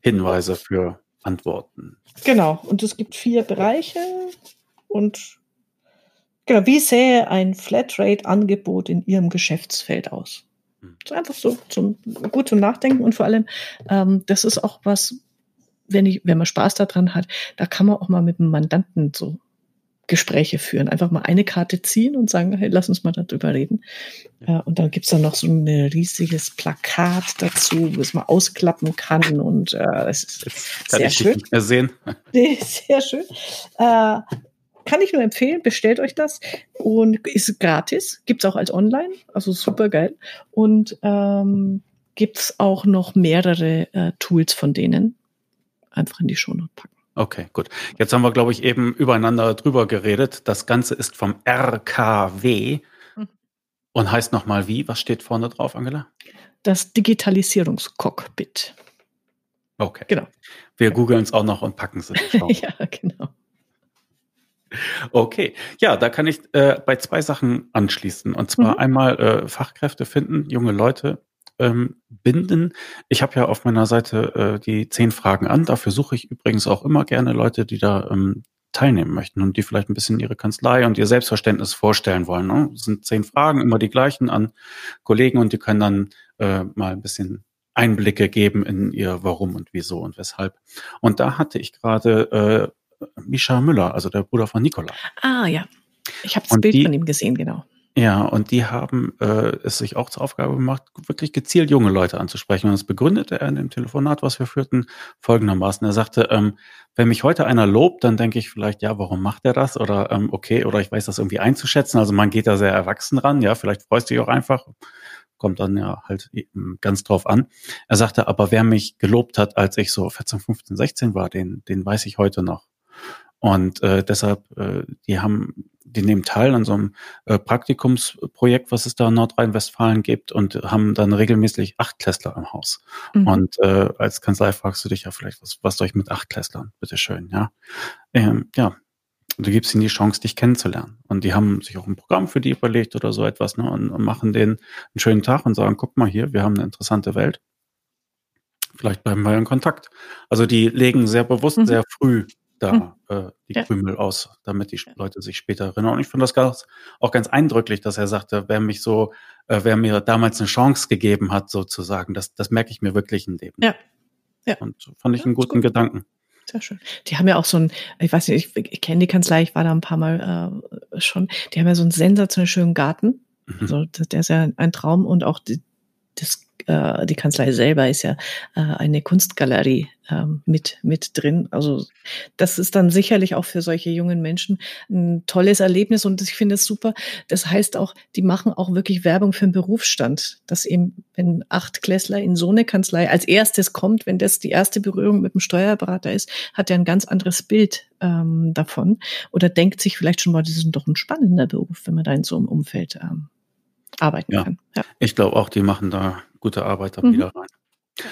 Hinweise für Antworten. Genau. Und es gibt vier Bereiche und genau, wie sähe ein Flatrate-Angebot in Ihrem Geschäftsfeld aus? Mhm. So einfach so zum, gut zum Nachdenken und vor allem, ähm, das ist auch was, wenn, ich, wenn man Spaß daran hat, da kann man auch mal mit dem Mandanten so Gespräche führen. Einfach mal eine Karte ziehen und sagen, hey, lass uns mal darüber reden. Ja. Äh, und dann gibt's dann noch so ein riesiges Plakat dazu, was man ausklappen kann. Und äh, es ist kann sehr schön. Nicht mehr sehen. Sehr schön. Äh, kann ich nur empfehlen, bestellt euch das und ist gratis, gibt's auch als Online, also super geil. Und ähm, gibt's auch noch mehrere äh, Tools von denen. Einfach in die Shownote packen. Okay, gut. Jetzt haben wir, glaube ich, eben übereinander drüber geredet. Das Ganze ist vom RKW mhm. und heißt nochmal wie? Was steht vorne drauf, Angela? Das Digitalisierungscockpit. Okay. Genau. Wir googeln es auch noch und packen es in die Show. ja, genau. Okay, ja, da kann ich äh, bei zwei Sachen anschließen. Und zwar mhm. einmal äh, Fachkräfte finden, junge Leute ähm, binden. Ich habe ja auf meiner Seite äh, die zehn Fragen an. Dafür suche ich übrigens auch immer gerne Leute, die da ähm, teilnehmen möchten und die vielleicht ein bisschen ihre Kanzlei und ihr Selbstverständnis vorstellen wollen. Ne? Das sind zehn Fragen, immer die gleichen an Kollegen und die können dann äh, mal ein bisschen Einblicke geben in ihr Warum und Wieso und Weshalb. Und da hatte ich gerade äh, Misha Müller, also der Bruder von Nikola. Ah ja, ich habe das Bild die, von ihm gesehen, genau. Ja, und die haben äh, es sich auch zur Aufgabe gemacht, wirklich gezielt junge Leute anzusprechen. Und das begründete er in dem Telefonat, was wir führten, folgendermaßen. Er sagte, ähm, wenn mich heute einer lobt, dann denke ich vielleicht, ja, warum macht er das? Oder ähm, okay, oder ich weiß das irgendwie einzuschätzen. Also man geht da sehr erwachsen ran, ja, vielleicht freust du dich auch einfach. Kommt dann ja halt ganz drauf an. Er sagte, aber wer mich gelobt hat, als ich so 14, 15, 16 war, den, den weiß ich heute noch. Und äh, deshalb, äh, die haben, die nehmen teil an so einem äh, Praktikumsprojekt, was es da in Nordrhein-Westfalen gibt und haben dann regelmäßig acht Klässler im Haus. Mhm. Und äh, als Kanzlei fragst du dich ja vielleicht, was, was soll ich mit acht Klässlern? Bitteschön, ja. Ähm, ja, du gibst ihnen die Chance, dich kennenzulernen. Und die haben sich auch ein Programm für die überlegt oder so etwas, ne, und, und machen denen einen schönen Tag und sagen, guck mal hier, wir haben eine interessante Welt. Vielleicht bleiben wir in Kontakt. Also die legen sehr bewusst, mhm. sehr früh da hm. äh, die ja. Krümel aus, damit die Leute sich später erinnern. Und ich finde das ganz, auch ganz eindrücklich, dass er sagte, wer mich so, äh, wer mir damals eine Chance gegeben hat, sozusagen, das, das merke ich mir wirklich im Leben. Ja. ja. Und fand ich ja, einen guten gut. Gedanken. Sehr schön. Die haben ja auch so ein, ich weiß nicht, ich, ich kenne die Kanzlei, ich war da ein paar Mal äh, schon, die haben ja so einen sensationell schönen Garten. Mhm. Also der ist ja ein Traum und auch die, das äh, die Kanzlei selber ist ja äh, eine Kunstgalerie äh, mit, mit drin. Also das ist dann sicherlich auch für solche jungen Menschen ein tolles Erlebnis und ich finde es super. Das heißt auch, die machen auch wirklich Werbung für den Berufsstand, dass eben, wenn acht Klässler in so eine Kanzlei als erstes kommt, wenn das die erste Berührung mit dem Steuerberater ist, hat er ein ganz anderes Bild ähm, davon oder denkt sich vielleicht schon mal, das ist doch ein spannender Beruf, wenn man da in so einem Umfeld ähm, arbeiten ja. kann. Ja. Ich glaube auch, die machen da gute Arbeit da mhm. wieder rein.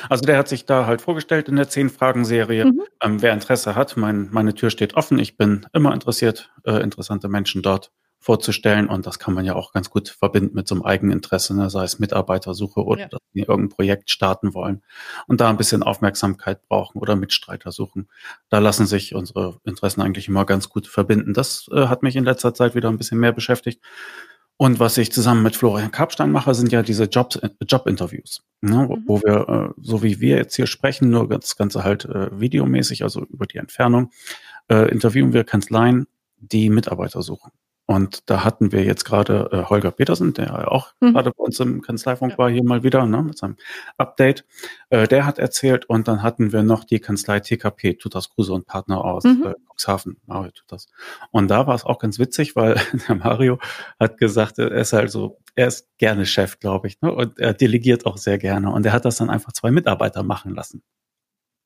Also der hat sich da halt vorgestellt in der Zehn-Fragen-Serie. Mhm. Ähm, wer Interesse hat, mein, meine Tür steht offen. Ich bin immer interessiert, äh, interessante Menschen dort vorzustellen. Und das kann man ja auch ganz gut verbinden mit so einem eigenen Interesse, ne? sei es Mitarbeitersuche oder ja. dass die irgendein Projekt starten wollen und da ein bisschen Aufmerksamkeit brauchen oder Mitstreiter suchen. Da lassen sich unsere Interessen eigentlich immer ganz gut verbinden. Das äh, hat mich in letzter Zeit wieder ein bisschen mehr beschäftigt. Und was ich zusammen mit Florian Karpstein mache, sind ja diese Jobs, Job-Interviews, ne, wo, mhm. wo wir, äh, so wie wir jetzt hier sprechen, nur das Ganze halt äh, videomäßig, also über die Entfernung, äh, interviewen wir Kanzleien, die Mitarbeiter suchen. Und da hatten wir jetzt gerade äh, Holger Petersen, der auch mhm. gerade bei uns im Kanzleifunk ja. war, hier mal wieder ne, mit seinem Update. Äh, der hat erzählt und dann hatten wir noch die Kanzlei TKP, Tutas Kruse und Partner aus mhm. äh, Cuxhaven, Mario Tutas. Und da war es auch ganz witzig, weil der Mario hat gesagt, er ist halt so, er ist gerne Chef, glaube ich, ne, und er delegiert auch sehr gerne. Und er hat das dann einfach zwei Mitarbeiter machen lassen.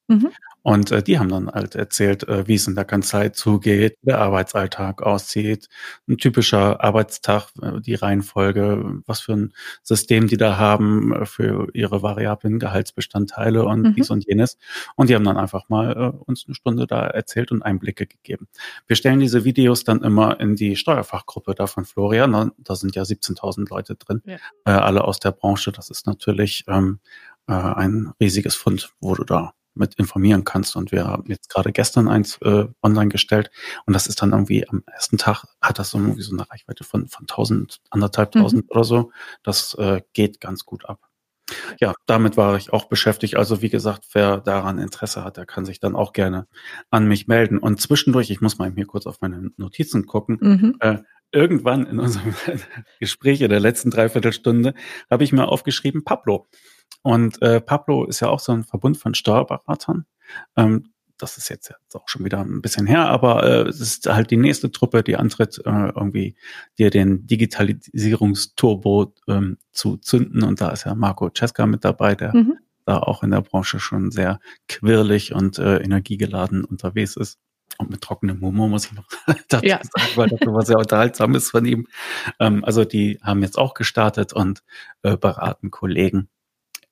Mhm. Und äh, die haben dann halt erzählt, äh, wie es in der Kanzlei zugeht, wie der Arbeitsalltag aussieht, ein typischer Arbeitstag, äh, die Reihenfolge, was für ein System die da haben äh, für ihre variablen Gehaltsbestandteile und mhm. dies und jenes. Und die haben dann einfach mal äh, uns eine Stunde da erzählt und Einblicke gegeben. Wir stellen diese Videos dann immer in die Steuerfachgruppe da von Florian. Da sind ja 17.000 Leute drin, ja. äh, alle aus der Branche. Das ist natürlich ähm, äh, ein riesiges Fund, wo du da mit informieren kannst. Und wir haben jetzt gerade gestern eins äh, online gestellt und das ist dann irgendwie am ersten Tag hat das so irgendwie so eine Reichweite von von tausend, anderthalbtausend mhm. oder so. Das äh, geht ganz gut ab. Ja, damit war ich auch beschäftigt. Also wie gesagt, wer daran Interesse hat, der kann sich dann auch gerne an mich melden. Und zwischendurch, ich muss mal hier kurz auf meine Notizen gucken. Mhm. Äh, irgendwann in unserem Gespräch in der letzten Dreiviertelstunde habe ich mir aufgeschrieben, Pablo. Und äh, Pablo ist ja auch so ein Verbund von Steuerberatern. Ähm, das ist jetzt, jetzt auch schon wieder ein bisschen her, aber äh, es ist halt die nächste Truppe, die antritt, äh, irgendwie dir den Digitalisierungsturbo ähm, zu zünden. Und da ist ja Marco Cesca mit dabei, der mhm. da auch in der Branche schon sehr quirlig und äh, energiegeladen unterwegs ist. Und mit trockenem Humor muss ich noch dazu ja. sagen, weil das was sehr unterhaltsam ist von ihm. Ähm, also die haben jetzt auch gestartet und äh, beraten Kollegen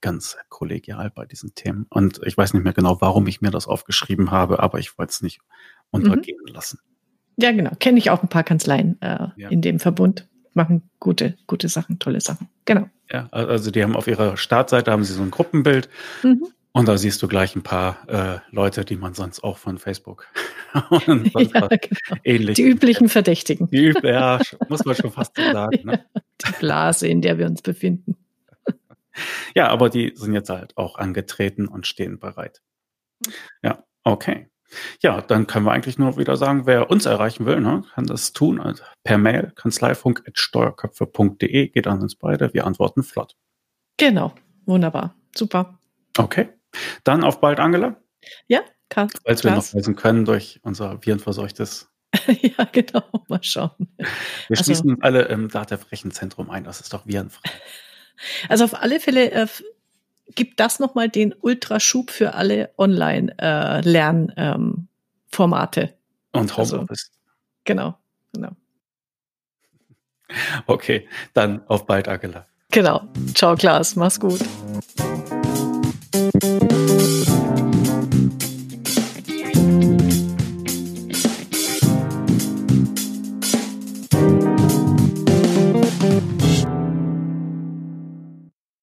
ganz kollegial bei diesen Themen. Und ich weiß nicht mehr genau, warum ich mir das aufgeschrieben habe, aber ich wollte es nicht untergehen mhm. lassen. Ja, genau. Kenne ich auch ein paar Kanzleien äh, ja. in dem Verbund. Machen gute, gute Sachen, tolle Sachen. Genau. Ja, also die haben auf ihrer Startseite haben sie so ein Gruppenbild. Mhm. Und da siehst du gleich ein paar äh, Leute, die man sonst auch von Facebook und sonst ja, genau. ähnlich. Die üblichen Verdächtigen. Die üb ja, muss man schon fast so sagen. Ne? Die Blase, in der wir uns befinden. Ja, aber die sind jetzt halt auch angetreten und stehen bereit. Ja, okay. Ja, dann können wir eigentlich nur wieder sagen, wer uns erreichen will, ne, kann das tun also per Mail kanzleifunk.steuerköpfe.de, geht an uns beide, wir antworten flott. Genau, wunderbar, super. Okay, dann auf bald, Angela. Ja, kann. Falls wir noch reisen können durch unser virenverseuchtes. ja, genau, mal schauen. Wir also, schließen alle im DATEV-Rechenzentrum ein, das ist doch virenfrei. Also auf alle Fälle äh, gibt das nochmal den Ultraschub für alle Online-Lernformate. Äh, Und also, Homeoffice. Also, genau, genau. Okay, dann auf bald, Angela. Genau. Ciao, Klaas. Mach's gut.